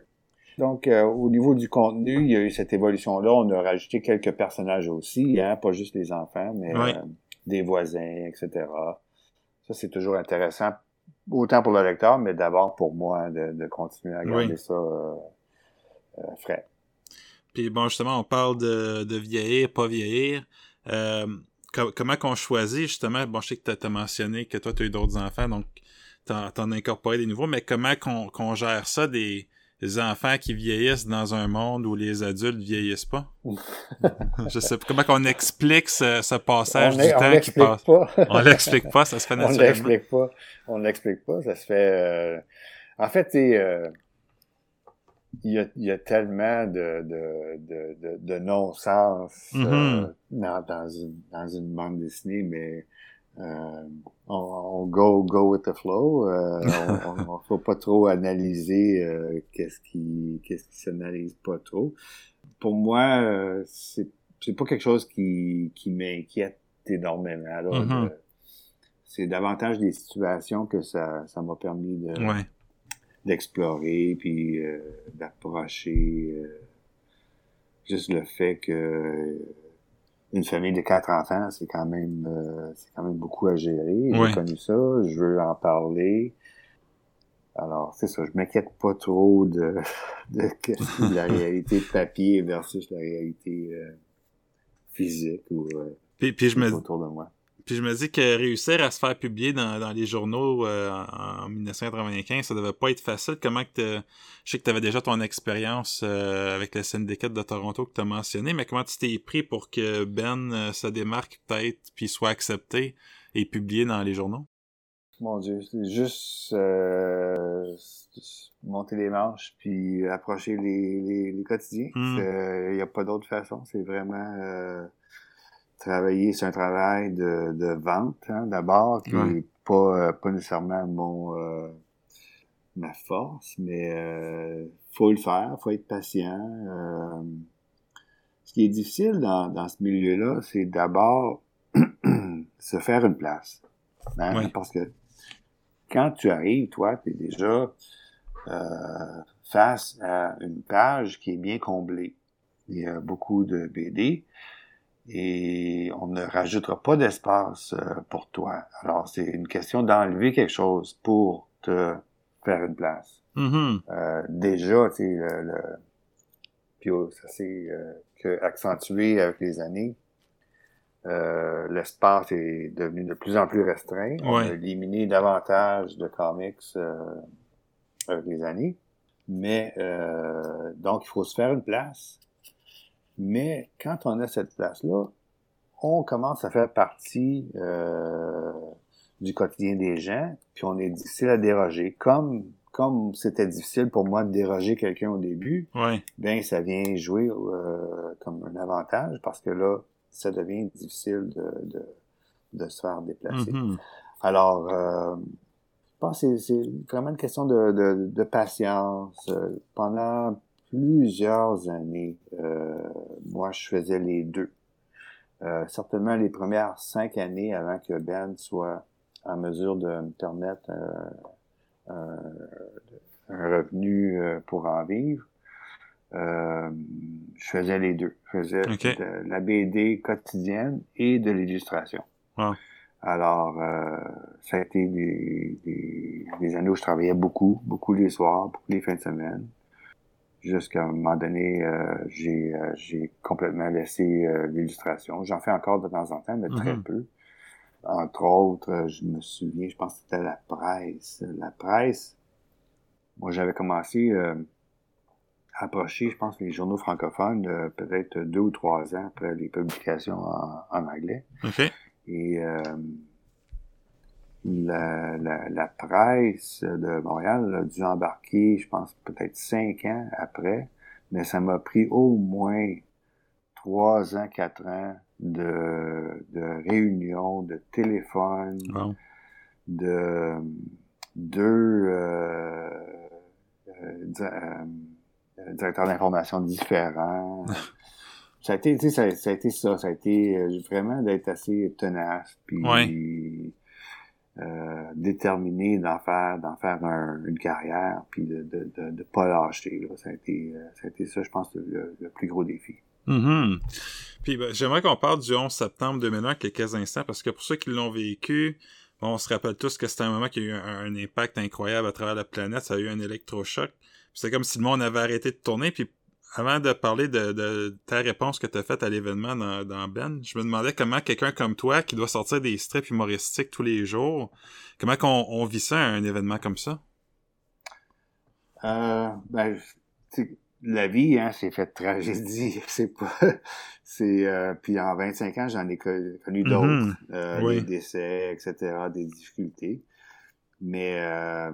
Donc, euh, au niveau du contenu, il y a eu cette évolution-là. On a rajouté quelques personnages aussi, hein, pas juste les enfants, mais euh, des voisins, etc. Ça, c'est toujours intéressant, autant pour le lecteur, mais d'abord pour moi, de, continuer à garder ça euh, frais. Puis bon, justement, on parle de, de vieillir, pas vieillir. comment qu'on choisit, justement, bon, je sais que tu as mentionné que toi, tu as eu d'autres enfants, donc t'en, t'en incorporer des nouveaux, mais comment qu'on, gère ça des, enfants qui vieillissent dans un monde où les adultes vieillissent pas? Je sais pas. Comment qu'on explique ce, passage du temps qui passe? Pas. on l'explique pas, ça se fait naturellement. On l'explique pas. On l'explique pas, ça se fait... Euh, en fait, euh, il y, a, y a tellement de, de, de, de, non-sens euh, mm-hmm. dans, dans, une, dans une bande dessinée, mais euh, on, go go with the flow. Euh, on, on, faut pas trop analyser euh, qu'est-ce qui qu'est-ce qui s'analyse pas trop. Pour moi, euh, c'est c'est pas quelque chose qui qui m'inquiète énormément. Mm-hmm. c'est davantage des situations que ça ça m'a permis de d'explorer puis d'approcher juste le fait que une famille de quatre enfants, c'est quand même euh, c'est quand même beaucoup à gérer. J'ai connu ça, je veux en parler. Alors, c'est ça, je m'inquiète pas trop de, de, la réalité de papier versus la réalité euh, physique ou euh, puis, puis je me, autour de moi. Puis je me dis que réussir à se faire publier dans, dans les journaux euh, en, 1995, ça devait pas être facile. Comment que je sais que tu avais déjà ton expérience euh, avec le syndicat de Toronto que tu as mentionné, mais comment tu t'es pris pour que Ben euh, se démarque peut-être puis soit accepté et publié dans les journaux? Mon Dieu, c'est juste monter les manches puis approcher les, les, quotidiens. Hmm. Il n'y a pas d'autre façon. C'est vraiment euh, travailler. C'est un travail de, de vente, hein, d'abord, qui n'est pas, pas nécessairement mon ma force, mais euh, faut le faire, faut être patient. Euh, ce qui est difficile dans, dans ce milieu-là, c'est d'abord se faire une place. Hein, Parce que quand tu arrives, toi, tu es déjà euh, face à une page qui est bien comblée. Il y a beaucoup de BD et on ne rajoutera pas d'espace euh, pour toi. Alors, c'est une question d'enlever quelque chose pour te faire une place. Mm-hmm. Euh, déjà, tu sais, le, le, puis oh, ça s'est euh, accentué avec les années. Euh, l'espace est devenu de plus en plus restreint. On a éliminé davantage de comics euh, avec les années. Mais euh, donc, il faut se faire une place. Mais quand on a cette place-là, on commence à faire partie euh, du quotidien des gens, puis on est difficile à déroger. Comme comme c'était difficile pour moi de déroger quelqu'un au début, ouais. ben ça vient jouer euh, comme un avantage parce que là, ça devient difficile de, de, de se faire déplacer. Mm-hmm. Alors, euh, je pense que c'est vraiment une question de, de, de patience. Pendant plusieurs années, euh, moi, je faisais les deux. Euh, certainement les premières cinq années avant que Ben soit en mesure de me permettre euh, un revenu euh, pour en vivre. Euh, je faisais les deux. Je faisais de la BD quotidienne et de l'illustration. Alors, euh, ça a été des, des, des, années où je travaillais beaucoup, beaucoup les soirs, beaucoup les fins de semaine. Jusqu'à un moment donné, euh, j'ai, j'ai complètement laissé l'illustration. J'en fais encore de temps en temps, mais très Mhm. peu. Entre autres, je me souviens, je pense que c'était la presse. La presse, moi, j'avais commencé euh, à approcher, je pense, les journaux francophones euh, peut-être deux ou trois ans après les publications en, en anglais. OK. Et euh, la, la, la, presse de Montréal a dû embarquer, je pense, peut-être cinq ans après, mais ça m'a pris au moins trois ans, quatre ans de, de réunions, de téléphones, Bon. de deux euh, euh, di- euh, directeurs d'information différents. ça a été, ça, ça a été ça, ça a été euh, vraiment d'être assez tenace, puis euh, déterminé d'en faire, d'en faire un- une carrière, puis de, de, de, de pas lâcher. Là. Ça a été, euh, ça a été ça, je pense, le, plus gros défi. Mhm. Puis ben, j'aimerais qu'on parle du 11 septembre 2001 quelques instants, parce que pour ceux qui l'ont vécu, bon, on se rappelle tous que c'était un moment qui a eu un, un impact incroyable à travers la planète, ça a eu un électrochoc. C'est comme si le monde avait arrêté de tourner, puis avant de parler de, de ta réponse que tu as faite à l'événement dans, dans Ben, je me demandais comment quelqu'un comme toi, qui doit sortir des strips humoristiques tous les jours, comment qu'on on vit ça un événement comme ça? Euh, ben, la vie, hein, c'est fait de tragédie. C'est pas, c'est, euh, puis en 25 ans, j'en ai co- connu d'autres, Mhm. euh, Oui. des décès, etc., des difficultés. Mais euh,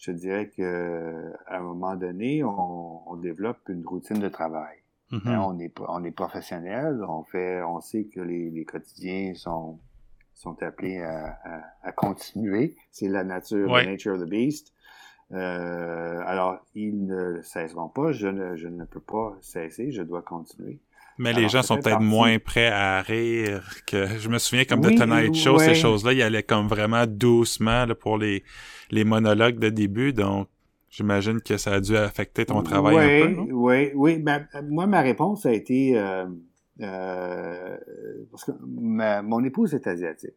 je te dirais que à un moment donné, on, on développe une routine de travail. Mhm. Hein, on est on est professionnel, on fait, on sait que les, les quotidiens sont sont appelés à, à, à continuer. C'est la nature, Ouais. the nature of the beast. Euh, alors, ils ne cesseront pas. Je ne, je ne peux pas cesser. Je dois continuer. Mais Alors, les gens sont peut-être moins prêts à rire que je me souviens comme Oui, de Tonight Show, ouais. ces choses-là, il allait comme vraiment doucement là, pour les, les monologues de début, donc j'imagine que ça a dû affecter ton travail oui, un peu? Oui, oui. Ben, moi, ma réponse a été euh, euh, parce que ma- mon épouse est asiatique.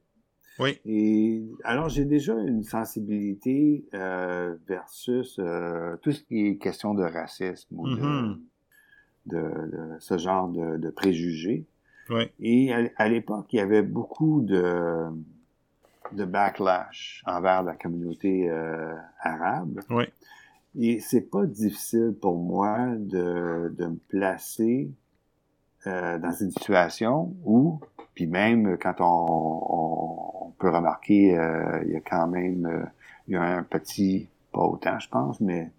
Oui. Et alors, j'ai déjà une sensibilité euh, versus euh, tout ce qui est question de racisme ou de- Mhm. De, de ce genre de, de préjugés. Oui. Et à, à l'époque, il y avait beaucoup de, de backlash envers la communauté euh, arabe. Oui. Et c'est pas difficile pour moi de, de me placer euh, dans une situation où, puis même quand on, peut remarquer, euh, il y a quand même il y a un petit pas autant, je pense, mais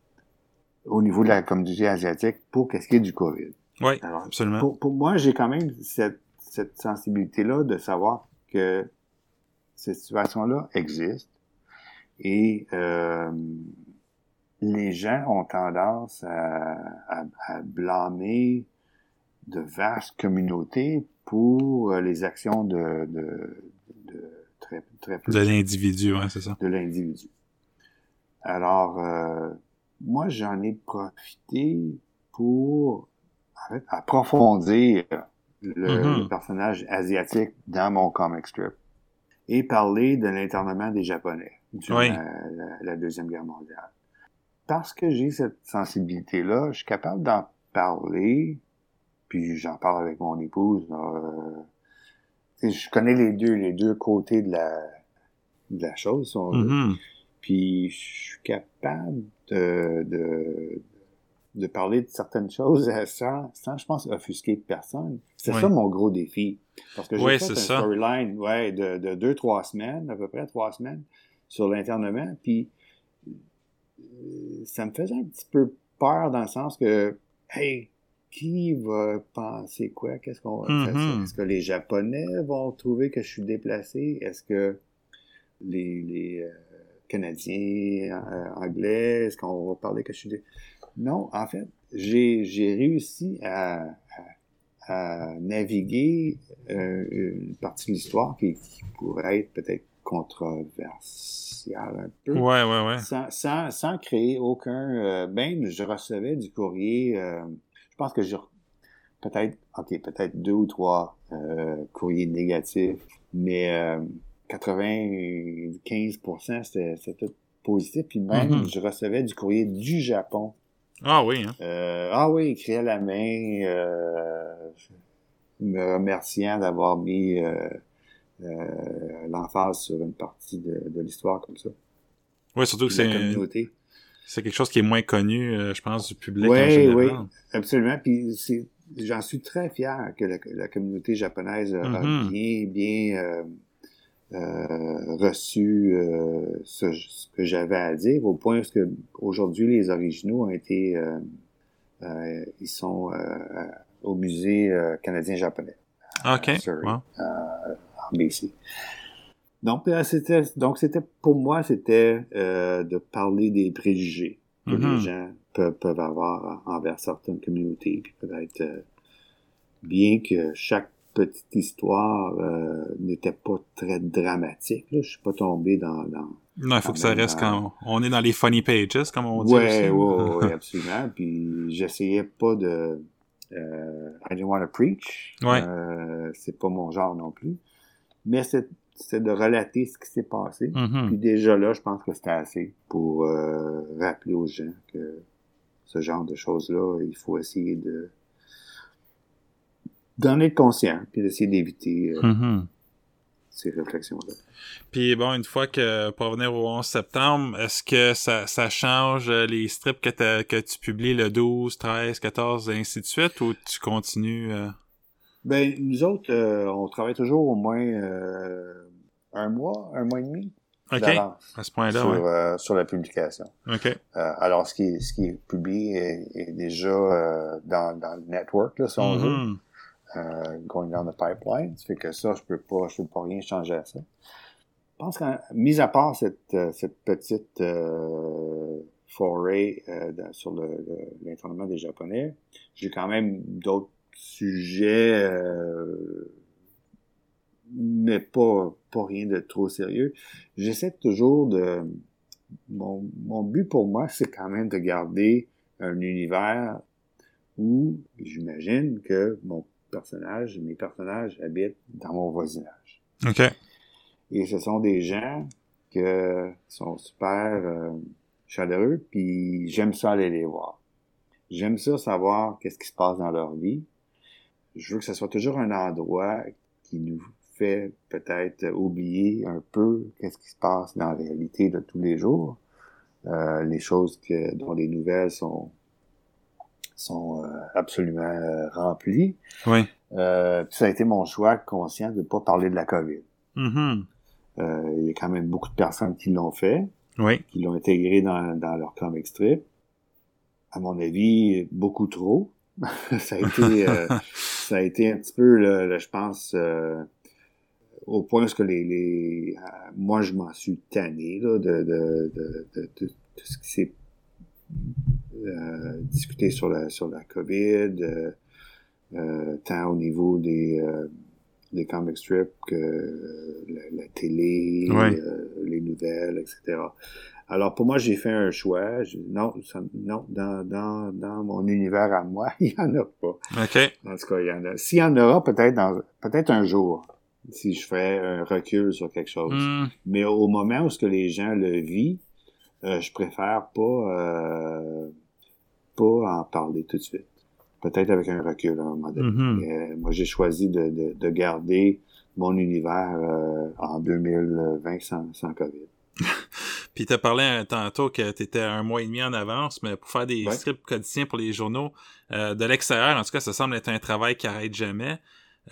au niveau de la communauté asiatique, pour qu'est-ce qui est du COVID. Oui, absolument. Pour, pour moi, j'ai quand même cette, cette sensibilité-là de savoir que cette situation-là existe et euh, les gens ont tendance à, à, à, blâmer de vastes communautés pour les actions de, de, de très, très De l'individu, ouais, c'est ça. De l'individu. Alors, euh, moi, j'en ai profité pour en fait, approfondir le, Mhm. le personnage asiatique dans mon comic strip et parler de l'internement des Japonais durant Oui. la, Deuxième Guerre mondiale. Parce que j'ai cette sensibilité-là, je suis capable d'en parler, puis j'en parle avec mon épouse. euh, je connais les deux, les deux côtés de la, de la chose. si on. Mhm. Puis je suis capable de, de, de parler de certaines choses euh, sans, sans, je pense, offusquer personne. C'est Oui. ça mon gros défi. Parce que j'ai Oui, fait un storyline ouais, de, de deux, trois semaines, à peu près trois semaines, sur l'internement. Puis euh, ça me faisait un petit peu peur dans le sens que, hey, qui va penser quoi? Qu'est-ce qu'on va faire? Mhm. Est-ce que les Japonais vont trouver que je suis déplacé? Est-ce que les, les Canadiens, euh, Anglais, est-ce qu'on va parler que je suis dé... Non, en fait, j'ai réussi à, à, à naviguer euh, une partie de l'histoire qui, qui pourrait être peut-être controversiale un peu Ouais, ouais, ouais. sans, sans, sans créer aucun... euh, même, je recevais du courrier, euh, je pense que j'ai re- peut-être, ok, peut-être deux ou trois courriers négatifs, mais 95% c'était tout positif. Puis même, Mhm. je recevais du courrier du Japon. Ah oui, hein? Euh, ah oui, écrit à la main, euh, me remerciant d'avoir mis euh, l'emphase sur une partie de, de l'histoire comme ça. Ouais, surtout que c'est c'est quelque chose qui est moins connu, je pense, du public Oui, en général. oui, absolument. Puis j'en suis très fier que la, la communauté japonaise a Mhm. bien, bien euh, reçu euh, ce, ce que j'avais à dire, au point où que aujourd'hui les originaux ont été, euh, ils sont au musée canadien-japonais OK. à Surrey, Wow. en BC. Donc c'était, donc c'était pour moi c'était de parler des préjugés que les gens peuvent, peuvent avoir envers certaines communautés, puis peut-être bien que chaque petite histoire euh, n'était pas très dramatique. Là. Je suis pas tombé dans... dans... Non, il faut que ça reste quand on est dans les funny pages, comme on dit. Ouais, ouais, absolument. Puis j'essayais pas de... Euh, I didn't want to preach. Ouais. Euh, c'est pas mon genre non plus. Mais c'est c'est de relater ce qui s'est passé. Mhm. Puis déjà là, je pense que c'était assez pour euh, rappeler aux gens que ce genre de choses-là, il faut essayer de d'en être conscient, puis d'essayer d'éviter euh, Mhm. ces réflexions-là. Puis bon, une fois que, pour revenir au 11 septembre, est-ce que ça, ça change euh, les strips que, t'as- que tu publies le 12, 13, 14, et ainsi de suite, ou tu continues... euh? Ben, nous autres, euh, on travaille toujours au moins euh, un mois, un mois et demi OK, d'avance à ce point-là, sur, ouais. euh, sur la publication. OK. Euh, alors, ce qui est, ce qui est publié est, est déjà euh, dans, dans le network, là, si on veut. Euh, going down the pipeline. Ça fait que ça, je peux pas, je peux pas rien changer à ça. Je pense qu'en, mis à part cette, euh, petite euh, foray euh, sur le, l'internement des Japonais, j'ai quand même d'autres sujets, mais pas, pas rien de trop sérieux. J'essaie toujours de... Mon, mon but pour moi, c'est quand même de garder un univers où j'imagine que mon personnage, mes personnages habitent dans mon voisinage. OK. Et ce sont des gens que sont super euh, chaleureux, puis j'aime ça aller les voir. J'aime ça savoir qu'est-ce qui se passe dans leur vie. Je veux que ce soit toujours un endroit qui nous fait peut-être oublier un peu qu'est-ce qui se passe dans la réalité de tous les jours, euh, les choses que dont les nouvelles sont sont euh, absolument euh, remplies. Oui. Euh, puis ça a été mon choix conscient de ne pas parler de la COVID. Euh, il y a quand même beaucoup de personnes qui l'ont fait. Oui. qui l'ont intégré dans, dans leur comic strip. À mon avis, beaucoup trop. ça a été, euh, ça a été un petit peu, là, là, je pense, euh, au point où les, les euh, moi je m'en suis tanné là, de, de, de, de, de, ce qui s'est euh, discuté sur la sur la COVID, euh, euh, tant au niveau des euh, des comic strips que la, la télé, Ouais. euh, les nouvelles, etc. Alors pour moi, j'ai fait un choix. Non, ça- non, dans, dans, dans mon univers à moi, il y en a pas. OK. En tout cas, il y en a. S'il y en aura, peut-être dans peut-être un jour, si je ferais un recul sur quelque chose. Hmm. Mais au moment où ce que les gens le vivent, euh, je préfère pas euh, pas en parler tout de suite. Peut-être avec un recul à un moment donné. Mhm. Euh, moi, j'ai choisi de, de, de garder mon univers euh, en 2020 sans, sans COVID. Puis t'as parlé un tantôt que t'étais un mois et demi en avance, mais pour faire des Ouais. strips quotidiens pour les journaux, euh, de l'extérieur, en tout cas, ça semble être un travail qui arrête jamais.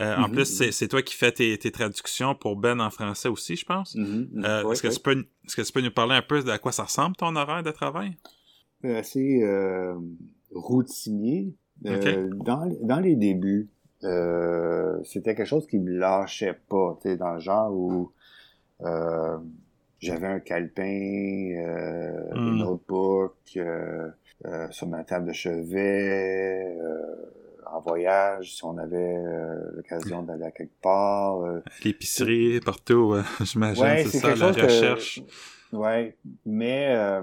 Euh, En Mhm, plus, c'est c'est toi qui fais tes, tes traductions pour Ben en français aussi, je pense. Euh, Ouais, Est-ce que, tu peux, est-ce que tu peux nous parler un peu de à quoi ça ressemble ton horaire de travail? Assez euh, routinier. Euh, dans, dans les débuts, euh, c'était quelque chose qui me lâchait pas, tu sais, dans le genre où euh, j'avais un calepin, euh, Mm. des notebooks euh, euh, sur ma table de chevet, euh, en voyage, si on avait l'occasion d'aller à quelque part. L'épicerie, partout, euh, j'imagine, Ouais, c'est ça, la chose que- recherche. Ouais, mais euh,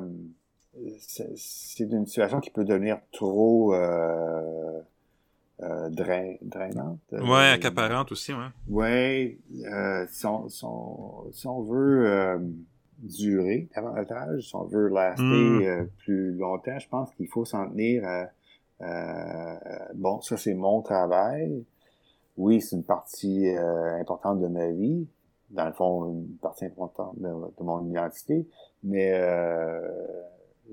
c'est une situation qui peut devenir trop euh, euh, drain, drainante. euh, Ouais, accaparante aussi, ouais. Ouais, euh, si, on, si on- veut euh, durer davantage, si on veut laster Mm. euh, plus longtemps, je pense qu'il faut s'en tenir à, à- bon, ça c'est mon travail. Oui, c'est une partie euh, importante de ma vie, dans le fond, une partie importante de, de mon identité, mais euh,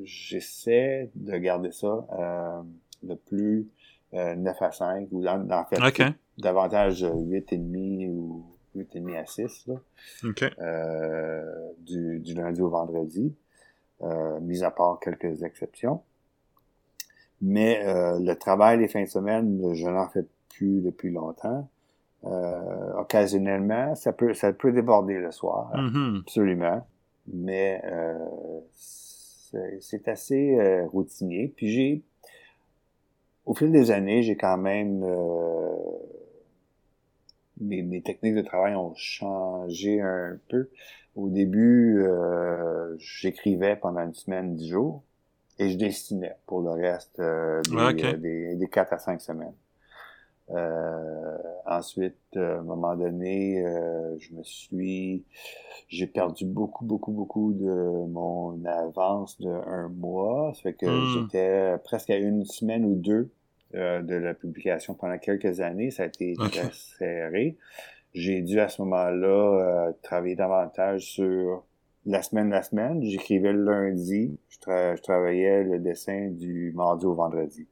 j'essaie de garder ça euh, le plus euh, 9 à 5 ou en, en fait OK. davantage euh, 8 et demi ou 8 et demi à 6 là, OK. euh, du, du lundi au vendredi, euh, mis à part quelques exceptions. Mais euh, le travail les fins de semaine, je n'en fais plus depuis longtemps. Euh, occasionnellement, ça peut ça peut déborder le soir, Mhm. absolument. Mais euh, c'est c'est assez euh, routinier. Puis j'ai, au fil des années, j'ai quand même euh, mes, mes techniques de travail ont changé un peu. Au début, euh, j'écrivais pendant une semaine, dix jours, et je dessinais pour le reste euh, des, Ah, euh, des quatre à cinq semaines. Euh, ensuite, euh, à un moment donné, euh, je me suis, j'ai perdu beaucoup, beaucoup, beaucoup de mon avance de un mois. Ça fait que Hmm. j'étais presque à une semaine ou deux euh, de la publication pendant quelques années. Ça a été très serré. J'ai dû à ce moment-là euh, travailler davantage sur la semaine la semaine. J'écrivais le lundi. Je, tra- je travaillais le dessin du mardi au vendredi.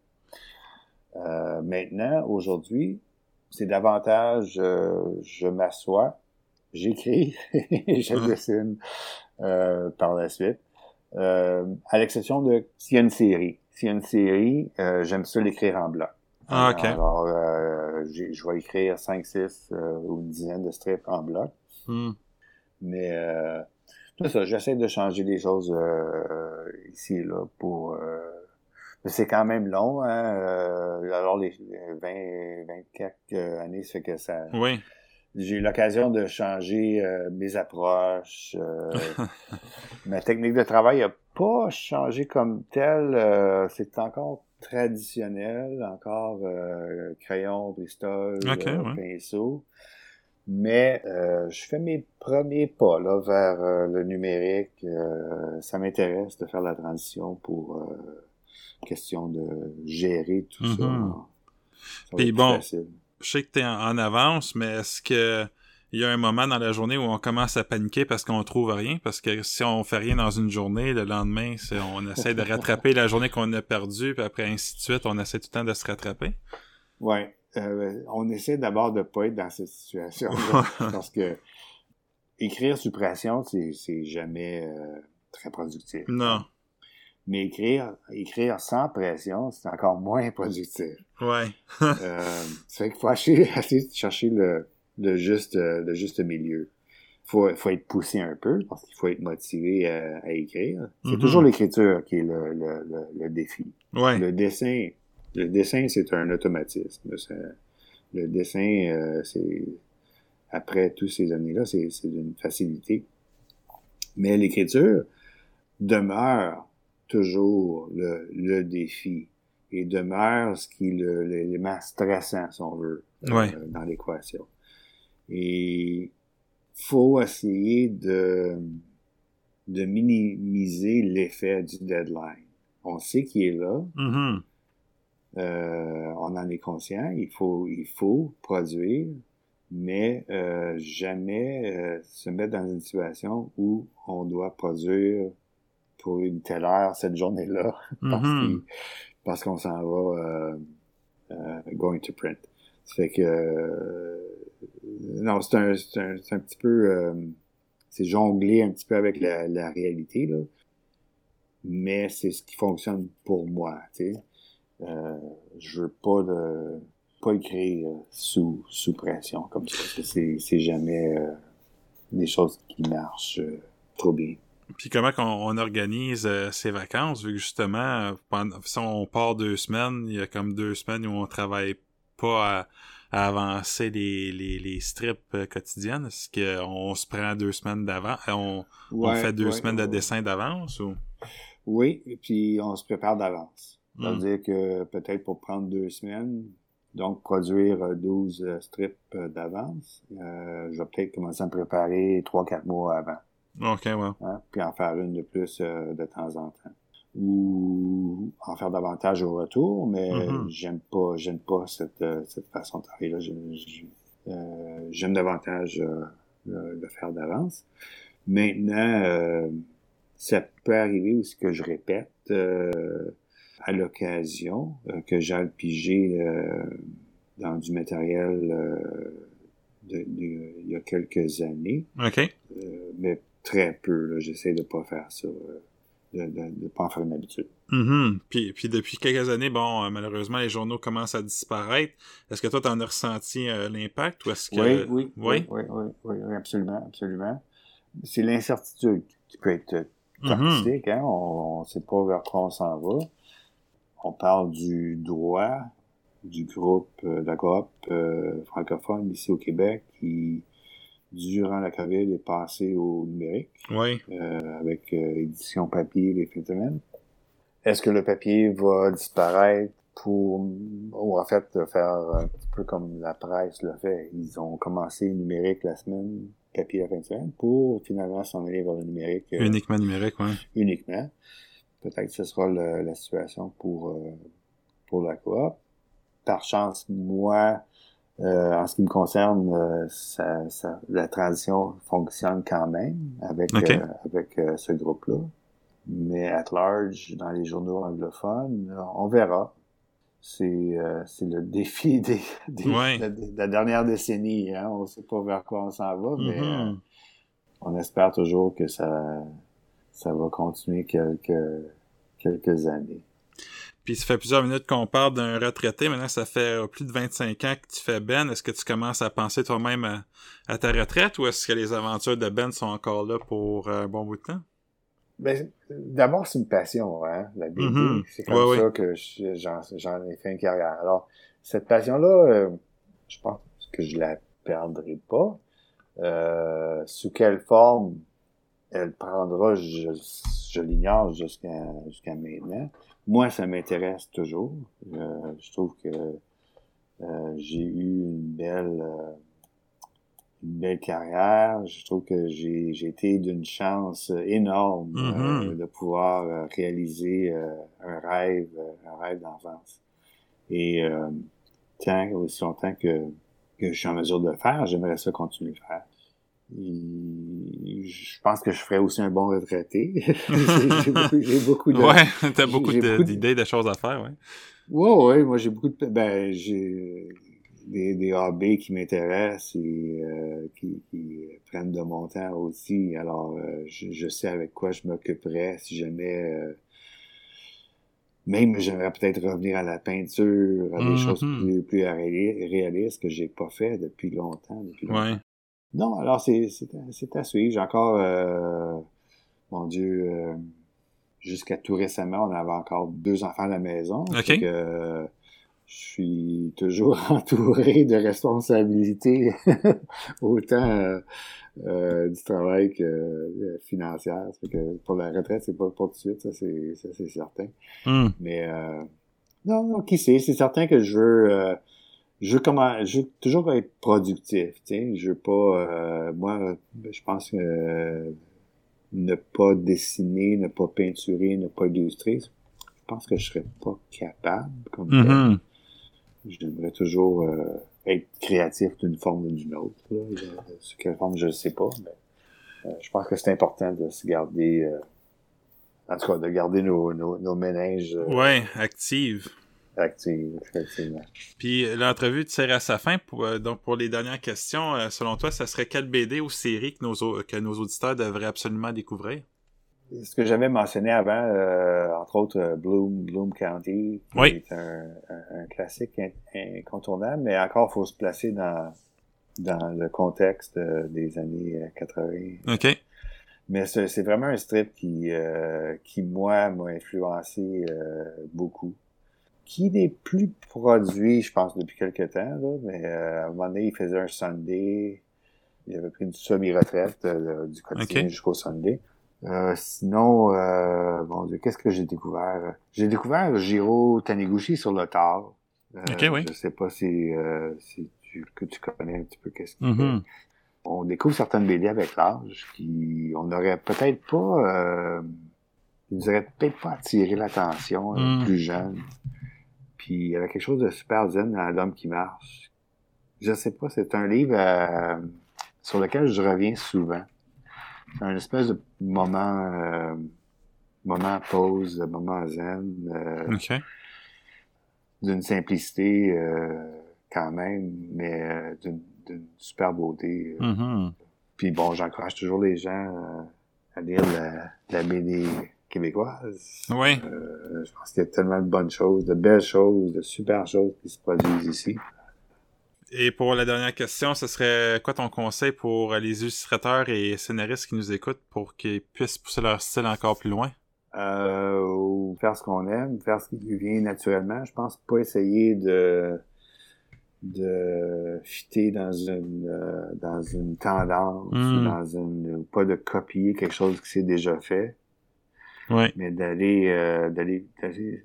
Euh, maintenant, aujourd'hui, c'est davantage, euh, je m'assois, j'écris, je Ah. dessine euh, par la suite. Euh, à l'exception de s'il y a une série. S'il y a une série, euh, j'aime ça l'écrire en bloc. Ah, ok. Alors, euh, je vais écrire 5, 6 euh, ou une dizaine de strips en bloc. Hmm. Mais euh, c'est ça, j'essaie de changer des choses euh, ici et là pour... c'est quand même long, hein. euh, alors les 20, 24 années, ça fait que ça... Oui. J'ai eu l'occasion de changer euh, mes approches. euh, ma technique de travail n'a pas changé comme telle. euh, c'est encore traditionnel, encore euh, crayon, bristol, euh, ouais. pinceau. Mais euh, je fais mes premiers pas là vers euh, le numérique. euh, ça m'intéresse de faire la transition pour euh, question de gérer tout ça. Mhm. Ça va Puis bon, facile. Je sais que tu es en, en avance, mais est-ce que il y a un moment dans la journée où on commence à paniquer parce qu'on trouve rien? Parce que si on fait rien dans une journée, le lendemain, on essaie de rattraper la journée qu'on a perdue, puis après ainsi de suite, on essaie tout le temps de se rattraper? Ouais, euh, on essaie d'abord de pas être dans cette situation parce que écrire sous pression, c'est c'est jamais euh, très productif. Non. Mais écrire, écrire sans pression, c'est encore moins productif. Ouais. euh, c'est qu'il faut essayer, essayer de chercher le, le juste, le juste milieu. Faut, faut être poussé un peu parce qu'il faut être motivé à, à écrire. C'est Mhm. toujours l'écriture qui est le, le, le, le défi. Ouais. Le dessin, le dessin, c'est un automatisme. Le dessin, euh, c'est après toutes ces années-là, c'est c'est une facilité. Mais l'écriture demeure toujours le, le défi et demeure ce qui est l'élément stressant, si on veut, euh, dans l'équation. Et faut essayer de, de minimiser l'effet du deadline. On sait qu'il est là, Mhm. euh, on en est conscient, il faut, il faut produire, mais euh, jamais se mettre dans une situation où on doit produire pour une telle heure cette journée-là parce Mhm. qu'il- parce qu'on s'en va euh, euh, going to print. Ça fait que euh, non, c'est un, c'est un, c'est un petit peu euh, c'est jongler un petit peu avec la, la réalité là, mais c'est ce qui fonctionne pour moi, tu sais. Euh, je veux pas de pas écrire sous sous pression comme ça parce que c'est c'est jamais euh, des choses qui marchent trop bien. Puis comment on organise euh, ces vacances, vu que justement, euh, pendant, si on part deux semaines, il y a comme deux semaines où on travaille pas à, à avancer les, les, les strips euh, quotidiennes. Est-ce qu'on se prend deux semaines d'avant? euh, On, fait deux ouais, semaines de dessin d'avance ou? Oui, et puis on se prépare d'avance. Hmm. C'est-à-dire que peut-être pour prendre deux semaines, donc produire euh, 12 euh, strips d'avance, je vais peut-être commencer à me préparer trois, quatre mois avant, Ok, ouais. hein, puis en faire une de plus euh, de temps en temps. Ou en faire davantage au retour, mais Mhm. j'aime pas j'aime pas cette, euh, cette façon de travailler-là. Je- euh, J'aime davantage euh, le, le faire d'avance. Maintenant, euh, ça peut arriver aussi que je répète euh, à l'occasion euh, que j'ai pigé euh, dans du matériel euh, de, de- il y a quelques années, Ok. mais très peu. là. J'essaie de pas faire ça, euh, de, de, de pas en faire une habitude. Mhm. Puis, puis depuis quelques années, bon, euh, malheureusement, les journaux commencent à disparaître. Est-ce que toi, t'en as ressenti euh, l'impact ou est-ce que... Oui, oui, Oui? oui, oui, oui, oui, absolument, absolument. C'est l'incertitude qui peut être Mhm. toxique, hein? On ne sait pas vers quoi on s'en va. On parle du droit du groupe, de la coop euh, francophone ici au Québec qui, durant la COVID, est passé au numérique Oui. euh, avec euh, édition papier les fins de semaine. Est-ce que le papier va disparaître pour, ou en fait, faire un petit peu comme la presse l'a fait? Ils ont commencé numérique la semaine, papier la fin de semaine, pour finalement s'en aller vers le numérique euh, Uniquement numérique, oui. uniquement. Peut-être que ce sera le- la situation pour, euh, pour la coop. Par chance, moi, euh, en ce qui me concerne, euh, ça, ça- la transition fonctionne quand même avec, euh, avec euh, ce groupe-là. Mais at large, dans les journaux anglophones, on verra. C'est euh, c'est le défi des, des- Ouais. la dernière décennie. Hein? On ne sait pas vers quoi on s'en va, mais euh, Mhm. on espère toujours que ça, ça va continuer quelques, quelques années. Puis ça fait plusieurs minutes qu'on parle d'un retraité. Maintenant, ça fait euh, plus de 25 ans que tu fais Ben. Est-ce que tu commences à penser toi-même à, à ta retraite ou est-ce que les aventures de Ben sont encore là pour euh, un bon bout de temps? Ben, d'abord, c'est une passion, hein, la BD. Mhm. C'est comme Ouais, ça que je- j'en, j'en ai fait une carrière. Alors, cette passion-là, euh, je pense que je la perdrai pas. Euh, sous quelle forme elle prendra, je, je l'ignore jusqu'à jusqu'à maintenant. Moi, ça m'intéresse toujours. Euh, je trouve que euh, j'ai eu une belle euh, une belle carrière. Je trouve que j'ai j'ai été d'une chance énorme euh, de pouvoir euh, réaliser un rêve, un rêve d'enfance. Et euh, tant aussi longtemps que, que je suis en mesure de le faire, j'aimerais ça continuer de le faire. Je pense que je ferais aussi un bon retraité. j'ai beaucoup, de, Ouais, t'as beaucoup de- de- d'idées, de choses à faire, ouais. Ouais, ouais, moi j'ai beaucoup de. Ben, j'ai. des, des hobbies qui m'intéressent et qui, qui, prennent de mon temps aussi. Alors, je, je, sais avec quoi je m'occuperais si jamais même j'aimerais peut-être revenir à la peinture, à des choses Mhm. plus, plus ré- réalistes que j'ai pas fait depuis longtemps. Depuis longtemps. Ouais. Non, alors c'est c'est à- suivre. J'ai encore, euh, mon Dieu, euh, jusqu'à tout récemment, on avait encore deux enfants à la maison. OK. Fait que, euh, je suis toujours entouré de responsabilités, autant euh, euh, du travail que euh, financière. Ça fait que pour la retraite, c'est pas pour tout de suite, ça c'est ça, c'est certain. Hmm. Mais euh, non, non, qui sait, c'est certain que je veux euh, je veux comment je veux toujours être productif, tu sais, je veux pas euh, moi je pense que euh, ne pas dessiner, ne pas peinturer, ne pas illustrer, je pense que je serais pas capable comme tel. Mhm. J'aimerais toujours euh, être créatif d'une forme ou d'une autre. Là. Sous quelle forme, je ne sais pas. Mais, je pense que c'est important de se garder, en tout cas, de garder nos, nos, nos ménages Ouais, active. effectivement. Puis l'entrevue tire à sa fin. Pour, euh, donc, pour les dernières questions, euh, selon toi, ça serait quelle BD ou série que nos, que nos auditeurs devraient absolument découvrir? Ce que j'avais mentionné avant, euh, entre autres, euh, Bloom, Bloom County, qui Oui. est un, un, un classique in- incontournable, mais encore, il faut se placer dans, dans le contexte euh, des années euh, 80. OK. Mais c'est c'est vraiment un strip qui, euh, qui moi, m'a influencé euh, beaucoup. Qui n'est plus produit, je pense, depuis quelques temps, là, mais euh, à un moment donné, il faisait un Sunday. Il avait pris une semi-retraite euh, du quotidien jusqu'au Sunday. Euh, sinon, euh, bon Dieu, qu'est-ce que j'ai découvert? J'ai découvert Jiro Taniguchi sur le tard. Euh, Ok, oui. Je sais pas si, euh, si tu, que tu connais un petit peu qu'est-ce qu'il Mhm. fait on découvre certaines BD avec l'âge qui on n'aurait peut-être pas euh, ils nous auraient peut-être pas attiré l'attention euh, Mm. plus jeune puis il y avait quelque chose de super zen dans l'homme qui marche je sais pas c'est un livre euh, sur lequel je reviens souvent c'est un espèce de moment euh, moment pause moment zen euh, OK. d'une simplicité euh, quand même mais euh, d'une super beauté Mhm. Puis bon, j'encourage toujours les gens à lire la, la BD québécoise. Oui. Euh, je pense qu'il y a tellement de bonnes choses, de belles choses, de super choses qui se produisent ici. Et pour la dernière question, ce serait quoi ton conseil pour les illustrateurs et scénaristes qui nous écoutent pour qu'ils puissent pousser leur style encore plus loin? Euh, ou faire ce qu'on aime, faire ce qui lui vient naturellement. Je pense pas essayer de de fitter dans une euh, dans une tendance Mm. ou dans une ou pas de copier quelque chose qui s'est déjà fait. Mais d'aller euh, d'aller d'aller-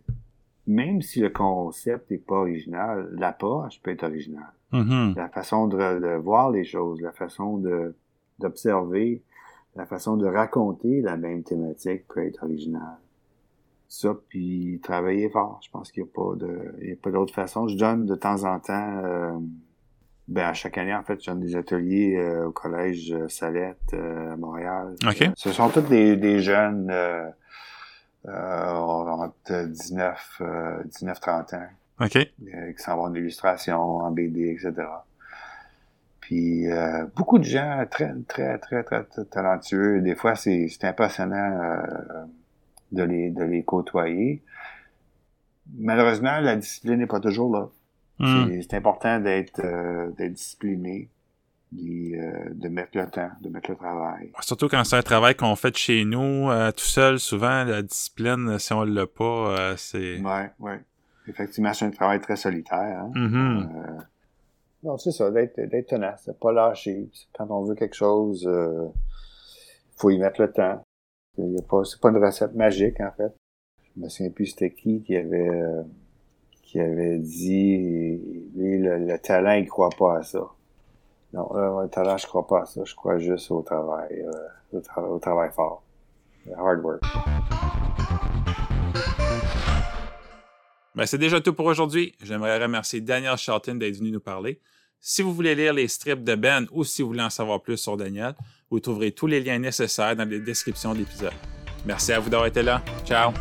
même si le concept n'est pas original, l'approche peut être originale. Mhm. La façon de, de voir les choses, la façon de d'observer, la façon de raconter la même thématique peut être originale. Ça, puis travailler fort. Je pense qu'il n'y a pas de il y a pas d'autre façon. Je donne de temps en temps euh, ben à chaque année, en fait, je donne des ateliers euh, au collège euh, Salette euh, à Montréal. OK. Euh, ce sont tous des, des jeunes euh, entre 19, euh, 19-30 ans OK. qui s'en vont en illustration, en BD, etc. Puis euh, beaucoup de gens très, très, très, très, très talentueux. Des fois, c'est c'est impressionnant euh, de, les, de les côtoyer. Malheureusement, la discipline n'est pas toujours là. Mhm. C'est- important d'être euh, d'être discipliné, euh, de mettre le temps, de mettre le travail. Surtout quand c'est un travail qu'on fait de chez nous, euh, tout seul, souvent, la discipline, si on l'a pas, euh, c'est... Ouais, ouais. Effectivement, c'est un travail très solitaire. Hein? Euh, non, c'est ça, d'être d'être tenace, de pas lâcher. Quand on veut quelque chose, euh, faut y mettre le temps. Il c'est pas une recette magique, en fait. Je me souviens plus c'était qui qui avait, euh, qui avait dit, lui, le, le talent, il croit pas à ça. Non, euh, le talent, je crois pas ça. Je crois juste au travail, euh, au, au travail fort. Hard work. Ben, c'est déjà tout pour aujourd'hui. J'aimerais remercier Daniel Charlton d'être venu nous parler. Si vous voulez lire les strips de Ben ou si vous voulez en savoir plus sur Daniel, vous trouverez tous les liens nécessaires dans les descriptions de l'épisode. Merci à vous d'avoir été là. Ciao!